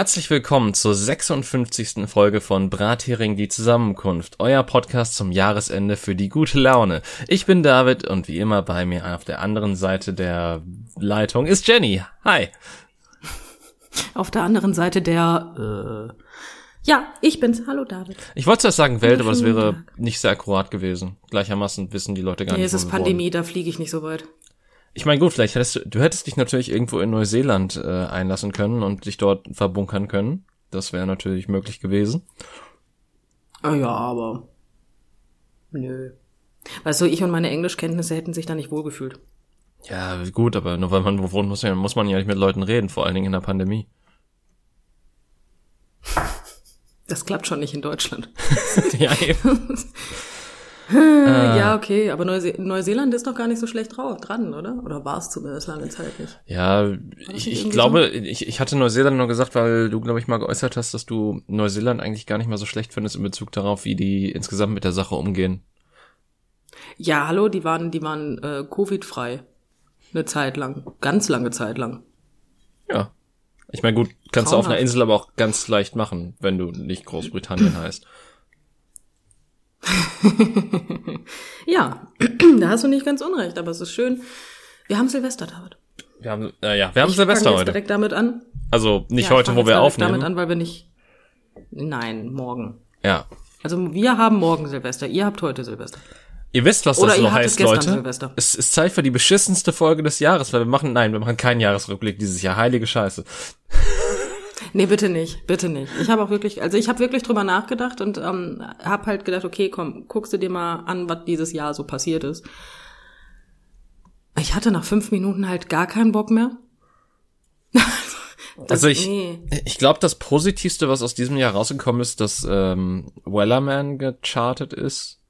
Herzlich willkommen zur 56. Folge von Brathering die Zusammenkunft, euer Podcast zum Jahresende für die gute Laune. Ich bin David und wie immer bei mir auf der anderen Seite der Leitung ist Jenny. Hi. Auf der anderen Seite der äh, ja, ich bin's. Hallo David. Ich wollte zuerst sagen Welt, aber das wäre nicht sehr akkurat gewesen. Gleichermaßen wissen die Leute gar nee, nicht. Nee, es ist Pandemie, wohnen. da fliege ich nicht so weit. Ich meine, gut, vielleicht hättest du, du hättest dich natürlich irgendwo in Neuseeland äh, einlassen können und dich dort verbunkern können. Das wäre natürlich möglich gewesen. Ah ja, aber nö. Weißt du, ich und meine Englischkenntnisse hätten sich da nicht wohlgefühlt. Ja, gut, aber nur weil man wo wohnt, muss, muss man ja nicht mit Leuten reden, vor allen Dingen in der Pandemie. Das klappt schon nicht in Deutschland. ja, eben. Äh. ja, okay, aber Neuse Neuseeland ist doch gar nicht so schlecht drauf, dran, oder? Oder war es zumindest lange Zeit nicht? Ja, ich, ich glaube, so? ich, ich hatte Neuseeland nur gesagt, weil du, glaube ich, mal geäußert hast, dass du Neuseeland eigentlich gar nicht mal so schlecht findest in Bezug darauf, wie die insgesamt mit der Sache umgehen. Ja, hallo, die waren, die waren äh, Covid-frei. Eine Zeit lang. Ganz lange Zeit lang. Ja. Ich meine, gut, kannst Traumhaft. du auf einer Insel aber auch ganz leicht machen, wenn du nicht Großbritannien heißt. ja, da hast du nicht ganz unrecht, aber es ist schön. Wir haben Silvester, David. Wir haben, äh, ja, wir haben ich Silvester heute. direkt damit an. Also nicht ja, heute, wo wir aufnehmen. damit an, weil wir nicht. Nein, morgen. Ja. Also wir haben morgen Silvester. Ihr habt heute Silvester. Ihr wisst, was Oder das so heißt, Leute. Silvester. Es ist Zeit für die beschissenste Folge des Jahres, weil wir machen, nein, wir machen keinen Jahresrückblick dieses Jahr. Heilige Scheiße. Nee, bitte nicht, bitte nicht. Ich habe auch wirklich, also ich habe wirklich drüber nachgedacht und ähm, habe halt gedacht, okay, komm, guckst du dir mal an, was dieses Jahr so passiert ist. Ich hatte nach fünf Minuten halt gar keinen Bock mehr. das, also ich, nee. ich glaube, das Positivste, was aus diesem Jahr rausgekommen ist, dass ähm, Wellerman gechartet ist.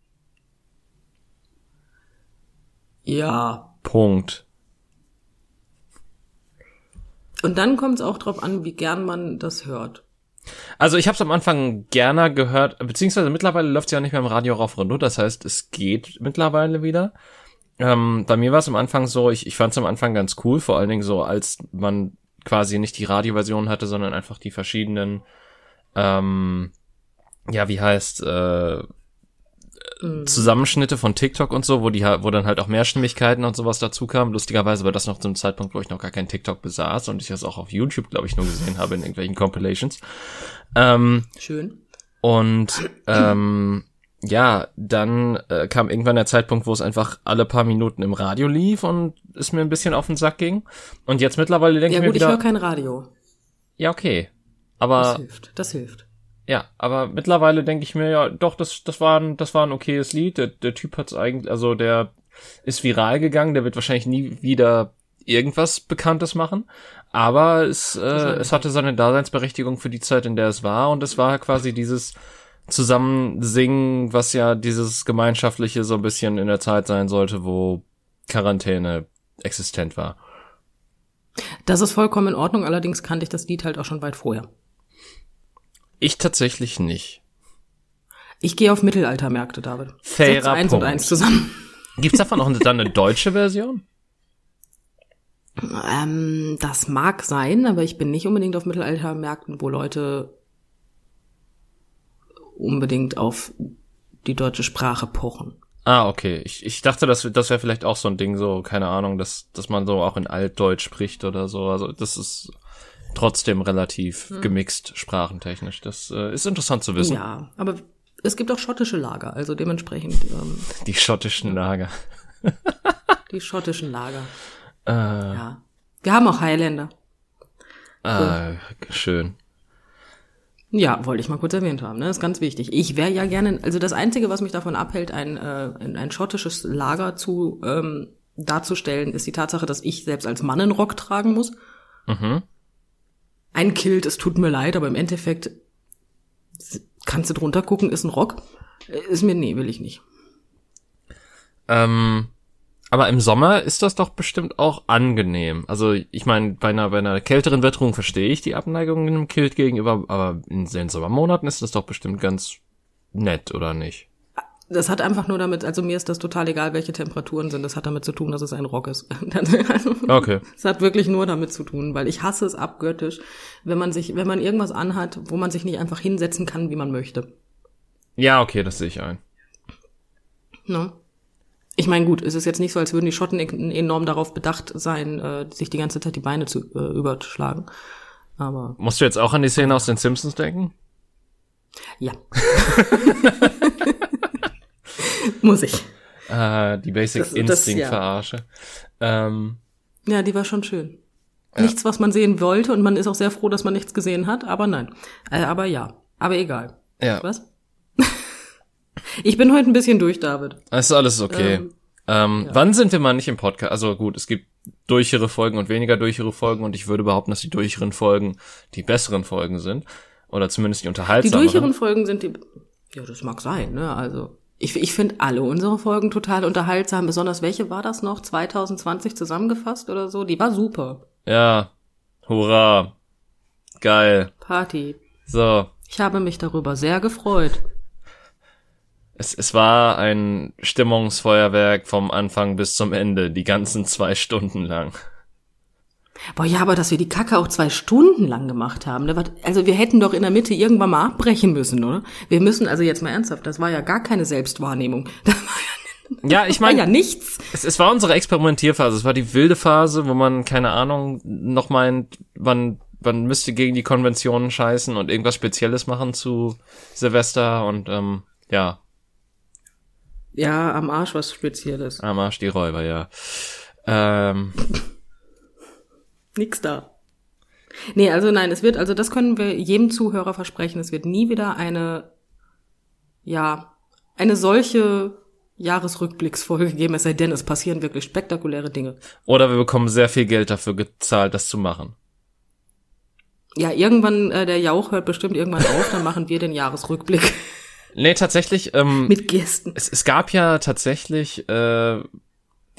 Ja. Punkt. Und dann kommt es auch drauf an, wie gern man das hört. Also ich habe es am Anfang gerne gehört, beziehungsweise mittlerweile läuft es ja nicht mehr im Radio rauf und runter, das heißt, es geht mittlerweile wieder. Ähm, bei mir war es am Anfang so, ich, ich fand es am Anfang ganz cool, vor allen Dingen so, als man quasi nicht die Radioversion hatte, sondern einfach die verschiedenen, ähm, ja, wie heißt, äh, Mhm. Zusammenschnitte von TikTok und so, wo die wo dann halt auch Mehrstimmigkeiten und sowas dazu kamen. Lustigerweise war das noch zum Zeitpunkt, wo ich noch gar kein TikTok besaß und ich das auch auf YouTube, glaube ich, nur gesehen habe in irgendwelchen Compilations. Ähm, Schön. Und ähm, ja, dann äh, kam irgendwann der Zeitpunkt, wo es einfach alle paar Minuten im Radio lief und es mir ein bisschen auf den Sack ging. Und jetzt mittlerweile denke ja, ich mir wieder. Ja gut, ich höre kein Radio. Ja, okay. Aber das hilft. Das hilft. Ja, aber mittlerweile denke ich mir ja, doch, das, das war ein, das war ein okayes Lied. Der, der Typ hat's eigentlich, also der ist viral gegangen, der wird wahrscheinlich nie wieder irgendwas Bekanntes machen. Aber es, äh, es hatte seine Daseinsberechtigung für die Zeit, in der es war. Und es war quasi dieses Zusammensingen, was ja dieses Gemeinschaftliche so ein bisschen in der Zeit sein sollte, wo Quarantäne existent war. Das ist vollkommen in Ordnung, allerdings kannte ich das Lied halt auch schon weit vorher. Ich tatsächlich nicht. Ich gehe auf Mittelaltermärkte, David. Fairer eins Punkt. und eins zusammen. Gibt's davon auch dann eine deutsche Version? Ähm, das mag sein, aber ich bin nicht unbedingt auf Mittelaltermärkten, wo Leute unbedingt auf die deutsche Sprache pochen. Ah, okay. Ich, ich dachte, das, das wäre vielleicht auch so ein Ding, so, keine Ahnung, dass, dass man so auch in Altdeutsch spricht oder so. Also das ist trotzdem relativ hm. gemixt sprachentechnisch. Das äh, ist interessant zu wissen. Ja, aber es gibt auch schottische Lager, also dementsprechend. Ähm, die schottischen Lager. die schottischen Lager. Äh, ja. Wir haben auch Highlander. Ah, so. schön. Ja, wollte ich mal kurz erwähnt haben, ne? Das ist ganz wichtig. Ich wäre ja gerne, also das Einzige, was mich davon abhält, ein, äh, ein schottisches Lager zu ähm, darzustellen, ist die Tatsache, dass ich selbst als Mann einen Rock tragen muss. Mhm ein Kilt, es tut mir leid, aber im Endeffekt kannst du drunter gucken, ist ein Rock. Ist mir, nee, will ich nicht. Ähm, aber im Sommer ist das doch bestimmt auch angenehm. Also ich meine, bei einer, bei einer kälteren Witterung verstehe ich die Abneigung in einem Kilt gegenüber, aber in den Sommermonaten ist das doch bestimmt ganz nett, oder nicht? Das hat einfach nur damit, also mir ist das total egal, welche Temperaturen sind. Das hat damit zu tun, dass es ein Rock ist. Okay. Es hat wirklich nur damit zu tun, weil ich hasse es abgöttisch, wenn man sich, wenn man irgendwas anhat, wo man sich nicht einfach hinsetzen kann, wie man möchte. Ja, okay, das sehe ich ein. Ne? Ich meine, gut, es ist jetzt nicht so, als würden die Schotten en- enorm darauf bedacht sein, äh, sich die ganze Zeit die Beine zu äh, überschlagen. Aber Musst du jetzt auch an die Szene aus den Simpsons denken? ja. Muss ich. Äh, die Basic Das- das- Instinct ja. verarsche. Ähm, Ja, die war schon schön. Nichts, was man sehen wollte und man ist auch sehr froh, dass man nichts gesehen hat, aber nein. Äh, aber ja. Aber egal. ja, Was? ich bin heute ein bisschen durch, David. ist alles okay. Ähm, Ähm, Wann sind wir mal nicht im Podcast? Also gut, es gibt durchere Folgen und weniger durchere Folgen und ich würde behaupten, dass die durcheren Folgen die besseren Folgen sind. Oder zumindest die Die unterhaltsameren. durcheren Folgen sind die. Ja, das mag sein, ne? Also. Ich, ich finde alle unsere Folgen total unterhaltsam. Besonders welche war das noch? 2020 zusammengefasst oder so? Die war super. Ja. Hurra. Geil. Party. So. Ich habe mich darüber sehr gefreut. Es, es war ein Stimmungsfeuerwerk vom Anfang bis zum Ende, die ganzen zwei Stunden lang. Boah, ja, aber dass wir die Kacke auch zwei Stunden lang gemacht haben. Ne? Also wir hätten doch in der Mitte irgendwann mal abbrechen müssen, oder? Wir müssen, also jetzt mal ernsthaft, das war ja gar keine Selbstwahrnehmung. Das war ja, Ja, ich meine, ja nichts. es, es war unsere Experimentierphase. Es war die wilde Phase, wo man, keine Ahnung, noch meint, man, man müsste gegen die Konventionen scheißen und irgendwas Spezielles machen zu Silvester und ähm, ja, Ja, am Arsch was Spezielles. am Arsch die Räuber, ja. Ähm, Nix da. Nee, also nein, es wird, also das können wir jedem Zuhörer versprechen, es wird nie wieder eine, ja, eine solche Jahresrückblicksfolge geben, es sei denn, es passieren wirklich spektakuläre Dinge. oder wir bekommen sehr viel Geld dafür gezahlt, das zu machen. Ja, irgendwann, äh, der Jauch hört bestimmt irgendwann auf, dann machen wir den Jahresrückblick Nee, tatsächlich, ähm, mit Gästen. es, es gab ja tatsächlich äh,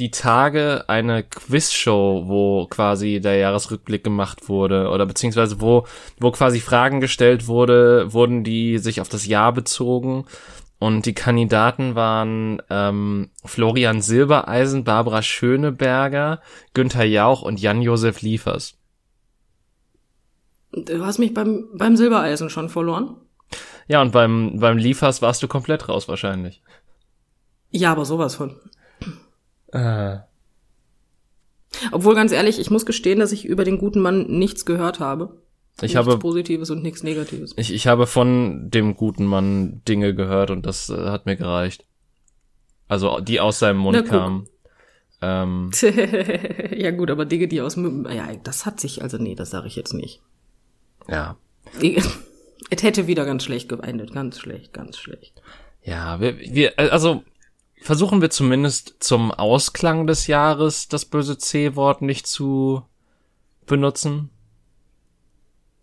die Tage eine Quizshow, wo quasi der Jahresrückblick gemacht wurde oder beziehungsweise wo wo quasi Fragen gestellt wurde, wurden die sich auf das Jahr bezogen und die Kandidaten waren ähm, Florian Silbereisen, Barbara Schöneberger, Günther Jauch und Jan-Josef Liefers. Du hast mich beim, beim Silbereisen schon verloren. Ja, und beim beim Liefers warst du komplett raus wahrscheinlich. Ja, aber sowas von. Äh. Obwohl, ganz ehrlich, ich muss gestehen, dass ich über den guten Mann nichts gehört habe. Ich nichts habe Positives und nichts Negatives. Ich, ich habe von dem guten Mann Dinge gehört und das äh, hat mir gereicht. Also die aus seinem Mund kamen. Ähm, ja gut, aber Dinge, die aus dem- ja, das hat sich, also nee, das sage ich jetzt nicht. ja. Es hätte wieder ganz schlecht geendet, ganz schlecht, ganz schlecht. Ja, wir, wir, also versuchen wir zumindest zum Ausklang des Jahres das böse C-Wort nicht zu benutzen.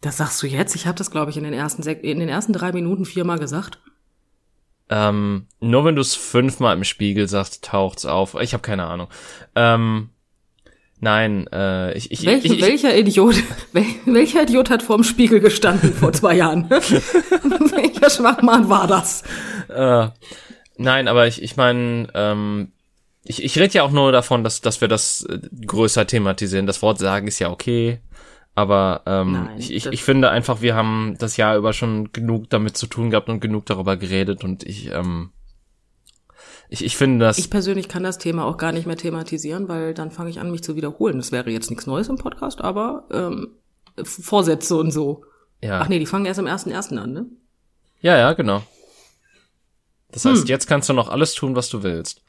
Das sagst du jetzt? Ich habe das, glaube ich, in den ersten sek in den ersten drei Minuten viermal gesagt. Ähm, nur wenn du es fünfmal im Spiegel sagst, taucht's auf. Ich habe keine Ahnung. Ähm, nein, äh, ich, ich, Welch, ich, ich, welcher Idiot, wel, welcher Idiot hat vorm Spiegel gestanden vor zwei Jahren? welcher Schwachmann war das? Äh, nein, aber ich, ich meine, ähm, ich, ich rede ja auch nur davon, dass, dass wir das äh, größer thematisieren. Das Wort sagen ist ja okay, aber ähm, Nein, ich, ich, ich finde einfach, wir haben das Jahr über schon genug damit zu tun gehabt und genug darüber geredet und ich, ähm, ich, ich finde das, Ich persönlich kann das Thema auch gar nicht mehr thematisieren, weil dann fange ich an, mich zu wiederholen. Das wäre jetzt nichts Neues im Podcast, aber ähm, Vorsätze und so. ja, Ach nee, die fangen erst am 1.1. an, ne? ja, ja, genau. Das heißt, Hm. jetzt kannst du noch alles tun, was du willst.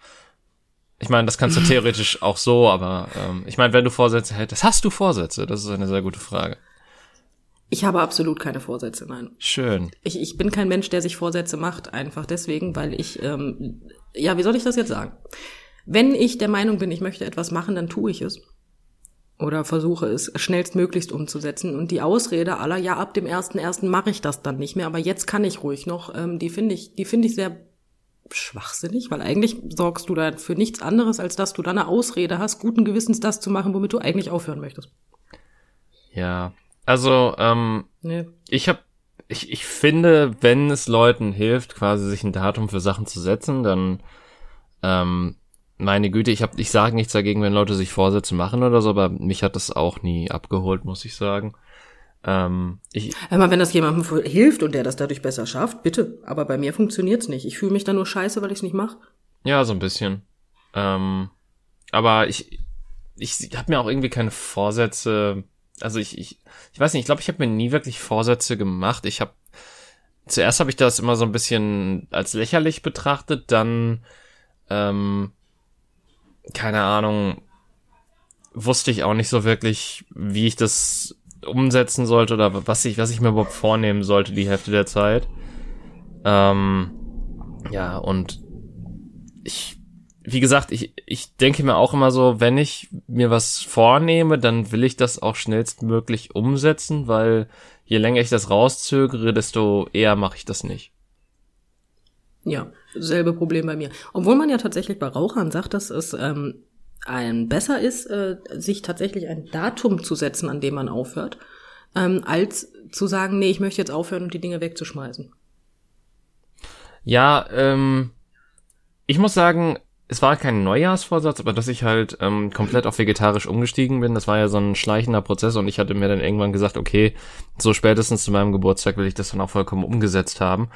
Ich meine, das kannst du theoretisch auch so, aber ähm, ich meine, wenn du Vorsätze hättest, hast du Vorsätze? Das ist eine sehr gute Frage. Ich habe absolut keine Vorsätze, nein. Schön. Ich, ich bin kein Mensch, der sich Vorsätze macht, einfach deswegen, weil ich, ähm, ja, wie soll ich das jetzt sagen? Wenn ich der Meinung bin, ich möchte etwas machen, dann tue ich es. Oder versuche es schnellstmöglichst umzusetzen. Und die Ausrede aller, ja, ab dem ersten mache ich das dann nicht mehr, aber jetzt kann ich ruhig noch, ähm, die finde ich, die finde ich sehr schwachsinnig, weil eigentlich sorgst du da für nichts anderes, als dass du da eine Ausrede hast, guten Gewissens das zu machen, womit du eigentlich aufhören möchtest. Ja, also ähm, Nee. ich habe ich, ich finde, wenn es Leuten hilft, quasi sich ein Datum für Sachen zu setzen, dann ähm, meine Güte, ich hab, ich sage nichts dagegen, wenn Leute sich Vorsätze machen oder so, aber mich hat das auch nie abgeholt, muss ich sagen. Ähm, ich, Einmal, wenn das jemandem hilft und der das dadurch besser schafft, bitte. Aber bei mir funktioniert's nicht. Ich fühle mich dann nur scheiße, weil ich es nicht mache. Ja, so ein bisschen. Ähm, aber ich, ich habe mir auch irgendwie keine Vorsätze. Also ich, ich, ich weiß nicht. Ich glaube, ich habe mir nie wirklich Vorsätze gemacht. Ich habe zuerst habe ich das immer so ein bisschen als lächerlich betrachtet. Dann, ähm, keine Ahnung, wusste ich auch nicht so wirklich, wie ich das umsetzen sollte oder was ich, was ich mir überhaupt vornehmen sollte die Hälfte der Zeit. Ähm, ja, und ich, wie gesagt, ich, ich denke mir auch immer so, wenn ich mir was vornehme, dann will ich das auch schnellstmöglich umsetzen, weil je länger ich das rauszögere, desto eher mache ich das nicht. Ja, selbe Problem bei mir. Obwohl man ja tatsächlich bei Rauchern sagt, dass es ähm, ein besser ist, äh, sich tatsächlich ein Datum zu setzen, an dem man aufhört, ähm, als zu sagen, nee, ich möchte jetzt aufhören und die Dinge wegzuschmeißen. Ja, ähm, ich muss sagen, es war kein Neujahrsvorsatz, aber dass ich halt ähm, komplett auf vegetarisch umgestiegen bin, das war ja so ein schleichender Prozess und ich hatte mir dann irgendwann gesagt, okay, so spätestens zu meinem Geburtstag will ich das dann auch vollkommen umgesetzt haben.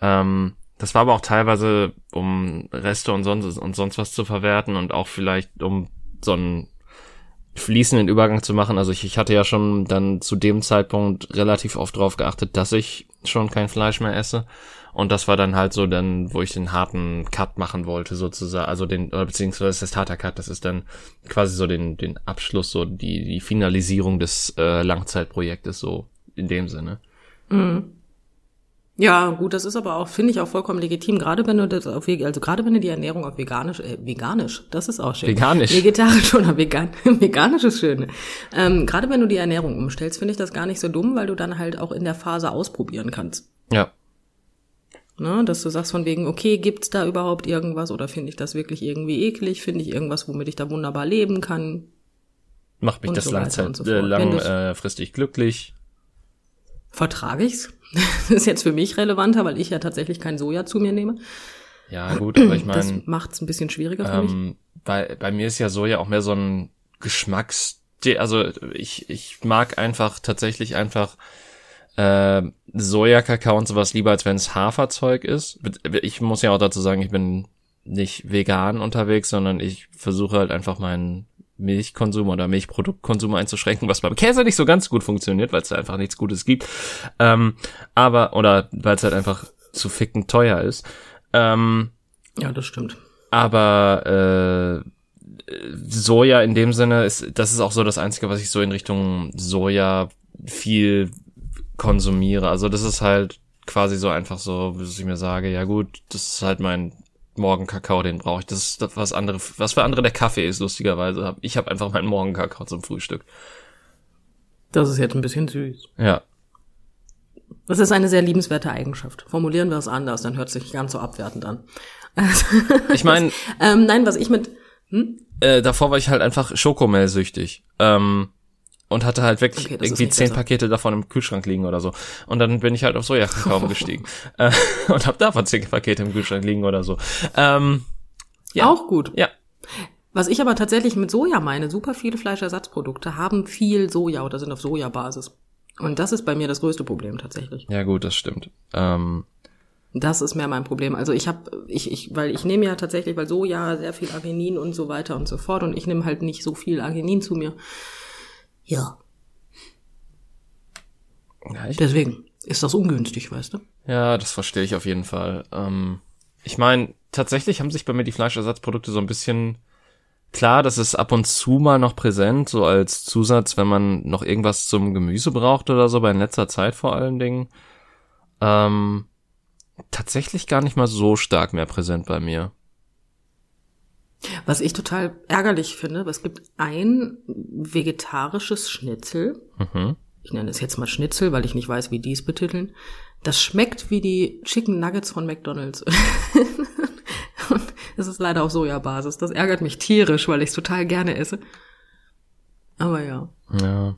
Ähm, das war aber auch teilweise, um Reste und sonst, und sonst was zu verwerten und auch vielleicht, um so einen fließenden Übergang zu machen. Also ich, ich hatte ja schon dann zu dem Zeitpunkt relativ oft drauf geachtet, dass ich schon kein Fleisch mehr esse. Und das war dann halt so dann, wo ich den harten Cut machen wollte, sozusagen. Also den, oder beziehungsweise das ist harter Cut, das ist dann quasi so den, den Abschluss, so die, die Finalisierung des äh, Langzeitprojektes, so in dem Sinne. Mhm. Ja, gut, das ist aber auch, finde ich auch vollkommen legitim, gerade wenn du das auf, also gerade wenn du die Ernährung auf veganisch, äh, veganisch, das ist auch schön. Veganisch. Vegetarisch oder vegan, veganisch ist schön. Ähm, gerade wenn du die Ernährung umstellst, finde ich das gar nicht so dumm, weil du dann halt auch in der Phase ausprobieren kannst. Ja. Ne, dass du sagst von wegen, okay, gibt's da überhaupt irgendwas oder finde ich das wirklich irgendwie eklig? Finde ich irgendwas, womit ich da wunderbar leben kann? Macht mich das so langzeit, so äh, langfristig äh, glücklich? Vertrage ich's? Das ist jetzt für mich relevanter, weil ich ja tatsächlich kein Soja zu mir nehme. Ja, gut, aber ich meine. Das macht's ein bisschen schwieriger für ähm, mich. Bei, bei mir ist ja Soja auch mehr so ein Geschmacks, also ich, ich mag einfach tatsächlich einfach äh, Soja, Kakao und sowas lieber, als wenn es Haferzeug ist. Ich muss ja auch dazu sagen, ich bin nicht vegan unterwegs, sondern ich versuche halt einfach meinen Milchkonsum oder Milchproduktkonsum einzuschränken, was beim Käse nicht so ganz gut funktioniert, weil es da einfach nichts Gutes gibt. Ähm, aber, oder weil es halt einfach zu ficken teuer ist. Ähm, ja, das stimmt. Aber äh, Soja in dem Sinne ist, das ist auch so das Einzige, was ich so in Richtung Soja viel konsumiere. Also das ist halt quasi so einfach so, dass ich mir sage, ja gut, das ist halt mein Morgenkakao, den brauche ich. Das ist das, was andere, was für andere der Kaffee ist, lustigerweise. Ich habe einfach meinen Morgenkakao zum Frühstück. Das ist jetzt ein bisschen süß. Ja. Das ist eine sehr liebenswerte Eigenschaft. Formulieren wir es anders, dann hört es sich ganz so abwertend an. ich meine, ähm, nein, was ich mit hm? äh, davor war ich halt einfach Schokomehl-süchtig. Ähm, und hatte halt wirklich okay, irgendwie zehn besser. Pakete davon im Kühlschrank liegen oder so. Und dann bin ich halt auf Sojakakao gestiegen äh, und habe davon zehn Pakete im Kühlschrank liegen oder so. Ähm, ja. Auch gut. Ja. Was ich aber tatsächlich mit Soja meine, super viele Fleischersatzprodukte haben viel Soja oder sind auf Sojabasis. Und das ist bei mir das größte Problem tatsächlich. Ja gut, das stimmt. Ähm, das ist mehr mein Problem. Also ich habe, ich, ich, weil ich nehme ja tatsächlich, weil Soja sehr viel Arginin und so weiter und so fort und ich nehme halt nicht so viel Arginin zu mir. Ja. ja Deswegen ist das ungünstig, weißt du? Ja, das verstehe ich auf jeden Fall. Ähm, ich meine, tatsächlich haben sich bei mir die Fleischersatzprodukte so ein bisschen klar, das ist ab und zu mal noch präsent, so als Zusatz, wenn man noch irgendwas zum Gemüse braucht oder so, bei in letzter Zeit vor allen Dingen. Ähm, tatsächlich gar nicht mal so stark mehr präsent bei mir. Was ich total ärgerlich finde, es gibt ein vegetarisches Schnitzel. Mhm. Ich nenne es jetzt mal Schnitzel, weil ich nicht weiß, wie die es betiteln. Das schmeckt wie die Chicken Nuggets von McDonald's. es ist leider auf Sojabasis. Das ärgert mich tierisch, weil ich es total gerne esse. Aber ja. Ja.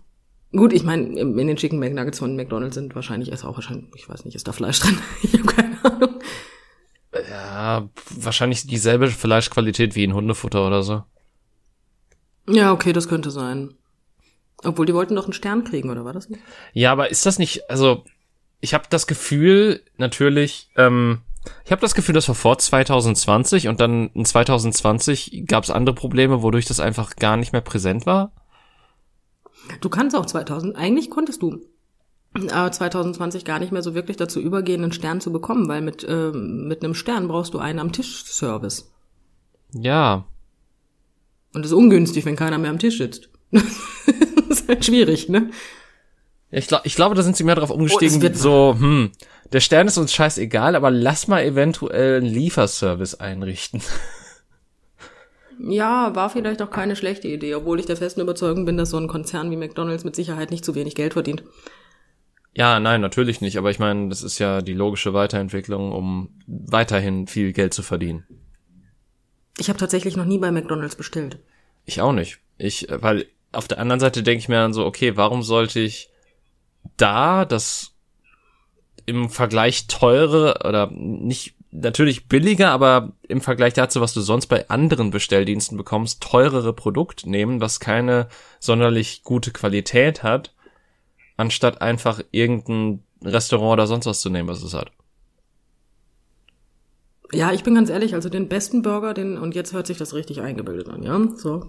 Gut, ich meine, in den Chicken McNuggets von McDonald's sind wahrscheinlich, ist auch wahrscheinlich, ich weiß nicht, ist da Fleisch drin? ich habe keine Ahnung. Ja, wahrscheinlich dieselbe Fleischqualität wie in Hundefutter oder so. Ja, okay, das könnte sein. Obwohl, die wollten doch einen Stern kriegen, oder war das nicht? Ja, aber ist das nicht, also, ich habe das Gefühl, natürlich, ähm, ich habe das Gefühl, das war vor 2020 und dann in 2020 gab es andere Probleme, wodurch das einfach gar nicht mehr präsent war. Du kannst auch 2000, eigentlich konntest du 2020 gar nicht mehr so wirklich dazu übergehen, einen Stern zu bekommen, weil mit, äh, mit einem Stern brauchst du einen am Tisch-Service. Ja. Und das ist ungünstig, wenn keiner mehr am Tisch sitzt. das ist halt schwierig, ne? Ich, glaub, ich glaube, da sind sie mehr drauf umgestiegen, Oh, so, hm, der Stern ist uns scheißegal, aber lass mal eventuell einen Lieferservice einrichten. Ja, war vielleicht auch keine schlechte Idee, obwohl ich der festen Überzeugung bin, dass so ein Konzern wie McDonald's mit Sicherheit nicht zu wenig Geld verdient. Ja, nein, natürlich nicht, aber ich meine, das ist ja die logische Weiterentwicklung, um weiterhin viel Geld zu verdienen. Ich habe tatsächlich noch nie bei McDonald's bestellt. Ich auch nicht. Ich, äh, weil auf der anderen Seite denke ich mir dann so, okay, warum sollte ich da das im Vergleich teure oder nicht natürlich billiger, aber im Vergleich dazu, was du sonst bei anderen Bestelldiensten bekommst, teurere Produkt nehmen, was keine sonderlich gute Qualität hat, anstatt einfach irgendein Restaurant oder sonst was zu nehmen, was es hat. Ja, ich bin ganz ehrlich, also den besten Burger, den, und jetzt hört sich das richtig eingebildet an, ja, so.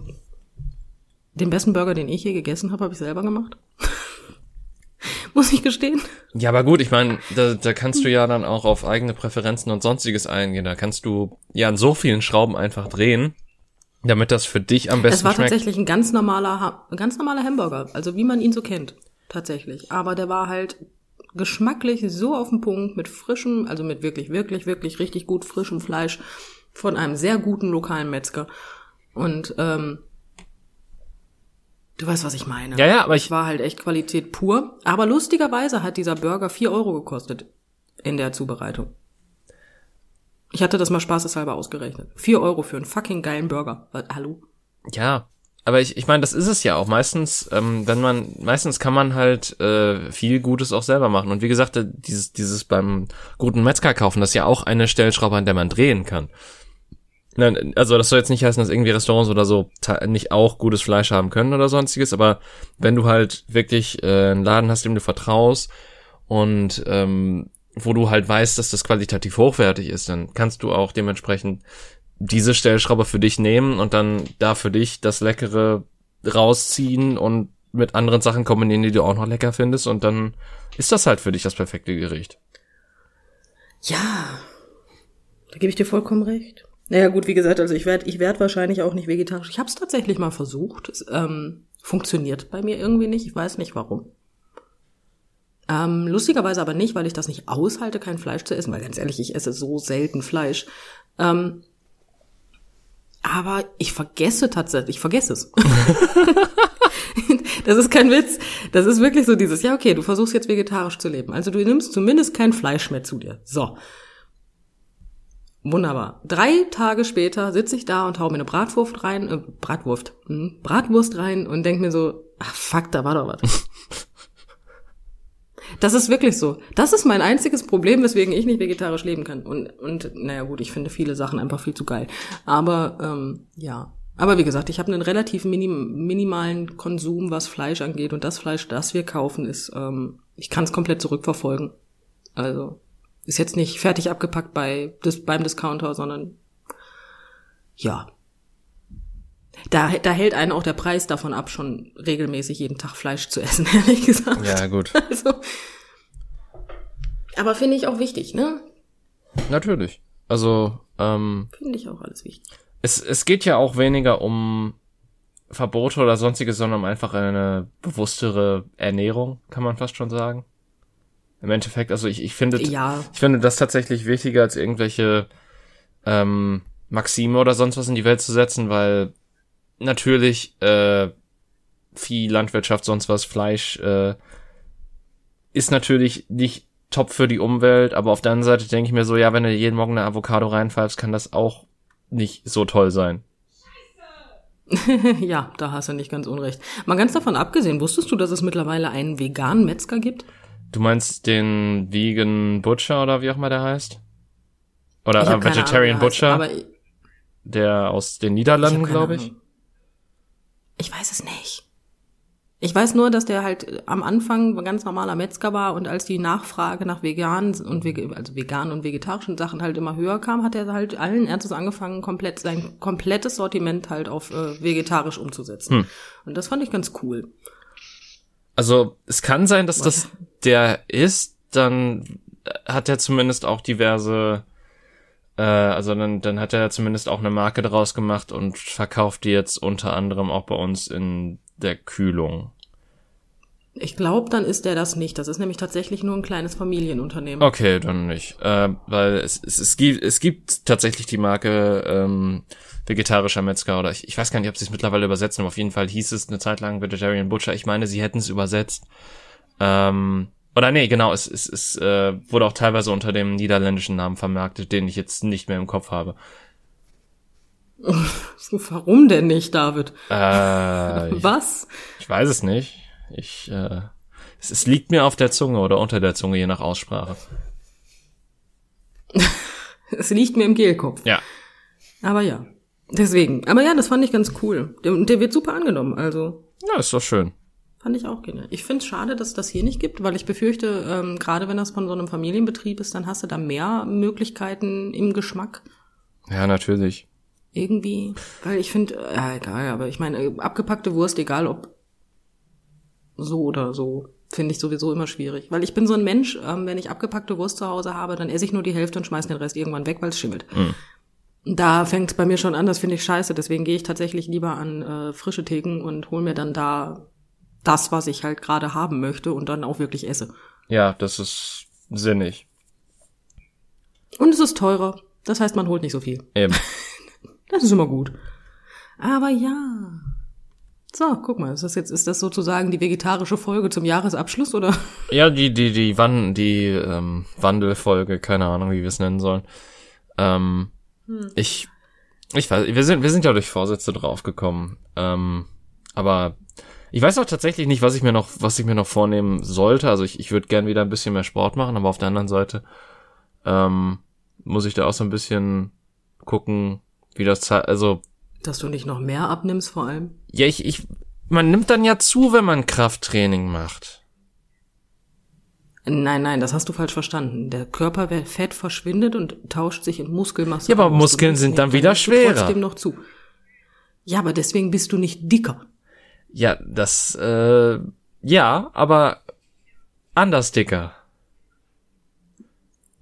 Den besten Burger, den ich je gegessen habe, habe ich selber gemacht. Muss ich gestehen. Ja, aber gut, ich meine, da, da kannst du ja dann auch auf eigene Präferenzen und sonstiges eingehen. Da kannst du ja an so vielen Schrauben einfach drehen, damit das für dich am besten Es war schmeckt. tatsächlich ein ganz normaler, ein ganz normaler Hamburger, also wie man ihn so kennt, tatsächlich. Aber der war halt geschmacklich so auf den Punkt mit frischem, also mit wirklich, wirklich, wirklich richtig gut frischem Fleisch von einem sehr guten lokalen Metzger. Und ähm, du weißt, was ich meine. Ja, ja, aber ich, war halt echt Qualität pur. Aber lustigerweise hat dieser Burger vier Euro gekostet in der Zubereitung. Ich hatte das mal spaßeshalber ausgerechnet. Vier Euro für einen fucking geilen Burger. Äh, Hallo? ja, aber ich, ich meine, das ist es ja auch. Meistens, ähm, wenn man, meistens kann man halt äh, viel Gutes auch selber machen. Und wie gesagt, äh, dieses, dieses beim guten Metzger kaufen, das ist ja auch eine Stellschraube, an der man drehen kann. Nein, also das soll jetzt nicht heißen, dass irgendwie Restaurants oder so nicht auch gutes Fleisch haben können oder sonstiges, aber wenn du halt wirklich äh, einen Laden hast, dem du vertraust und ähm, wo du halt weißt, dass das qualitativ hochwertig ist, dann kannst du auch dementsprechend diese Stellschraube für dich nehmen und dann da für dich das Leckere rausziehen und mit anderen Sachen kombinieren, die du auch noch lecker findest und dann ist das halt für dich das perfekte Gericht. Ja, da gebe ich dir vollkommen recht. Naja, gut, wie gesagt, also ich werde ich werd wahrscheinlich auch nicht vegetarisch. Ich habe es tatsächlich mal versucht. Es ähm, funktioniert bei mir irgendwie nicht. Ich weiß nicht warum. Ähm, lustigerweise aber nicht, weil ich das nicht aushalte, kein Fleisch zu essen, weil ganz ehrlich, ich esse so selten Fleisch. Ähm, aber ich vergesse tatsächlich, ich vergesse es. das ist kein Witz. Das ist wirklich so dieses, ja, okay, du versuchst jetzt vegetarisch zu leben. Also du nimmst zumindest kein Fleisch mehr zu dir. So. Wunderbar. Drei Tage später sitze ich da und hau mir eine Bratwurst rein, äh, Bratwurst, hm, Bratwurst rein und denk mir so, ach fuck, da war doch was. Das ist wirklich so. Das ist mein einziges Problem, weswegen ich nicht vegetarisch leben kann. Und, und naja gut, ich finde viele Sachen einfach viel zu geil. Aber ähm, ja. Aber wie gesagt, ich habe einen relativ minim minimalen Konsum, was Fleisch angeht. Und das Fleisch, das wir kaufen, ist, ähm, ich kann es komplett zurückverfolgen. Also ist jetzt nicht fertig abgepackt bei dis beim Discounter, sondern ja. Da, da hält einen auch der Preis davon ab, schon regelmäßig jeden Tag Fleisch zu essen, ehrlich gesagt. Ja, gut. Also, aber finde ich auch wichtig, ne? Natürlich. Also, ähm, Finde ich auch alles wichtig. es, es geht ja auch weniger um Verbote oder sonstiges, sondern um einfach eine bewusstere Ernährung, kann man fast schon sagen. Im Endeffekt, also ich, ich finde, Ja. ich finde das tatsächlich wichtiger, als irgendwelche ähm, Maxime oder sonst was in die Welt zu setzen, weil natürlich äh, Vieh, Landwirtschaft, sonst was, Fleisch äh, ist natürlich nicht top für die Umwelt, aber auf der anderen Seite denke ich mir so, ja, wenn du jeden Morgen eine Avocado reinpfeifst, kann das auch nicht so toll sein. ja, da hast du nicht ganz unrecht. Mal ganz davon abgesehen, wusstest du, dass es mittlerweile einen veganen Metzger gibt? Du meinst den Vegan Butcher oder wie auch immer der heißt? Oder äh, Vegetarian Ahnung, Butcher, er heißt, der aus den Niederlanden, glaube ich. Ahnung. Ich weiß es nicht. Ich weiß nur, dass der halt am Anfang ein ganz normaler Metzger war und als die Nachfrage nach veganen und also veganen und vegetarischen Sachen halt immer höher kam, hat er halt allen Ernstes angefangen, komplett sein komplettes Sortiment halt auf äh, vegetarisch umzusetzen. Hm. Und das fand ich ganz cool. Also es kann sein, dass das der ist, dann hat er zumindest auch diverse, äh, also dann, dann hat er zumindest auch eine Marke daraus gemacht und verkauft die jetzt unter anderem auch bei uns in der Kühlung. Ich glaube, dann ist der das nicht. Das ist nämlich tatsächlich nur ein kleines Familienunternehmen. Okay, dann nicht. Äh, weil es, es, es, gibt, es gibt tatsächlich die Marke ähm, vegetarischer Metzger oder ich, ich weiß gar nicht, ob sie es mittlerweile übersetzen, aber auf jeden Fall hieß es eine Zeit lang Vegetarian Butcher. Ich meine, sie hätten es übersetzt. Ähm, oder nee, genau, es, es, es äh, wurde auch teilweise unter dem niederländischen Namen vermarktet, den ich jetzt nicht mehr im Kopf habe. Warum denn nicht, David? Äh, Was? ich weiß es nicht. Ich, äh, es, es liegt mir auf der Zunge oder unter der Zunge, je nach Aussprache. Es liegt mir im Kehlkopf. Ja. Aber ja. Deswegen. Aber ja, das fand ich ganz cool. Der, und der wird super angenommen. Also Ja, ist doch schön. Fand ich auch genial. Ich finde es schade, dass es das hier nicht gibt, weil ich befürchte, ähm, gerade wenn das von so einem Familienbetrieb ist, dann hast du da mehr Möglichkeiten im Geschmack. Ja, natürlich. Irgendwie. Weil ich finde, äh, ja, egal, aber ich meine, äh, abgepackte Wurst, egal ob so oder so, finde ich sowieso immer schwierig. Weil ich bin so ein Mensch, ähm, wenn ich abgepackte Wurst zu Hause habe, dann esse ich nur die Hälfte und schmeiß den Rest irgendwann weg, weil es schimmelt. Da fängt es bei mir schon an, das finde ich scheiße. Deswegen gehe ich tatsächlich lieber an äh, frische Theken und hole mir dann da das, was ich halt gerade haben möchte und dann auch wirklich esse. Ja, das ist sinnig. Und es ist teurer. Das heißt, man holt nicht so viel. Eben. Das ist immer gut. Aber ja. So, guck mal, ist das jetzt, ist das sozusagen die vegetarische Folge zum Jahresabschluss oder? Ja, die, die, die, Wan die ähm, Wandelfolge, keine Ahnung, wie wir es nennen sollen. Ähm, Ich, ich weiß, wir sind, wir sind ja durch Vorsätze draufgekommen. Ähm, aber ich weiß auch tatsächlich nicht, was ich mir noch, was ich mir noch vornehmen sollte. Also ich, ich würde gern wieder ein bisschen mehr Sport machen, aber auf der anderen Seite ähm, muss ich da auch so ein bisschen gucken, wie das, also Dass du nicht noch mehr abnimmst vor allem? ja, ich, ich, man nimmt dann ja zu, wenn man Krafttraining macht. Nein, nein, das hast du falsch verstanden. Der Körperfett verschwindet und tauscht sich in Muskelmasse. Ja, aber Muskeln sind dann wieder schwerer. Trotzdem noch zu. Ja, aber deswegen bist du nicht dicker. Ja, das, äh, ja, aber anders dicker.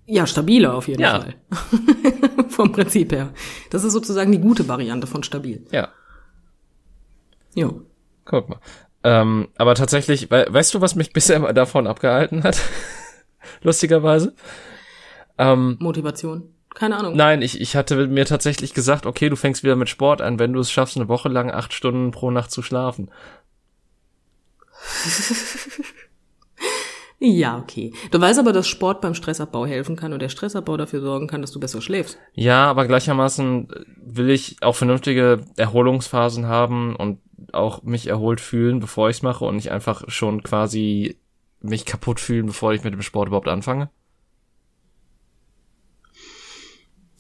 Ja, stabiler auf jeden Ja. Fall. Vom Prinzip her. Das ist sozusagen die gute Variante von stabil. Ja, Jo. guck mal. Ähm, aber tatsächlich, we weißt du, was mich bisher immer davon abgehalten hat? Lustigerweise. Ähm, Motivation. Keine Ahnung. nein, ich, ich hatte mir tatsächlich gesagt, okay, du fängst wieder mit Sport an, wenn du es schaffst, eine Woche lang acht Stunden pro Nacht zu schlafen. Ja, okay. Du weißt aber, dass Sport beim Stressabbau helfen kann und der Stressabbau dafür sorgen kann, dass du besser schläfst. Ja, aber gleichermaßen will ich auch vernünftige Erholungsphasen haben und auch mich erholt fühlen, bevor ich es mache und nicht einfach schon quasi mich kaputt fühlen, bevor ich mit dem Sport überhaupt anfange.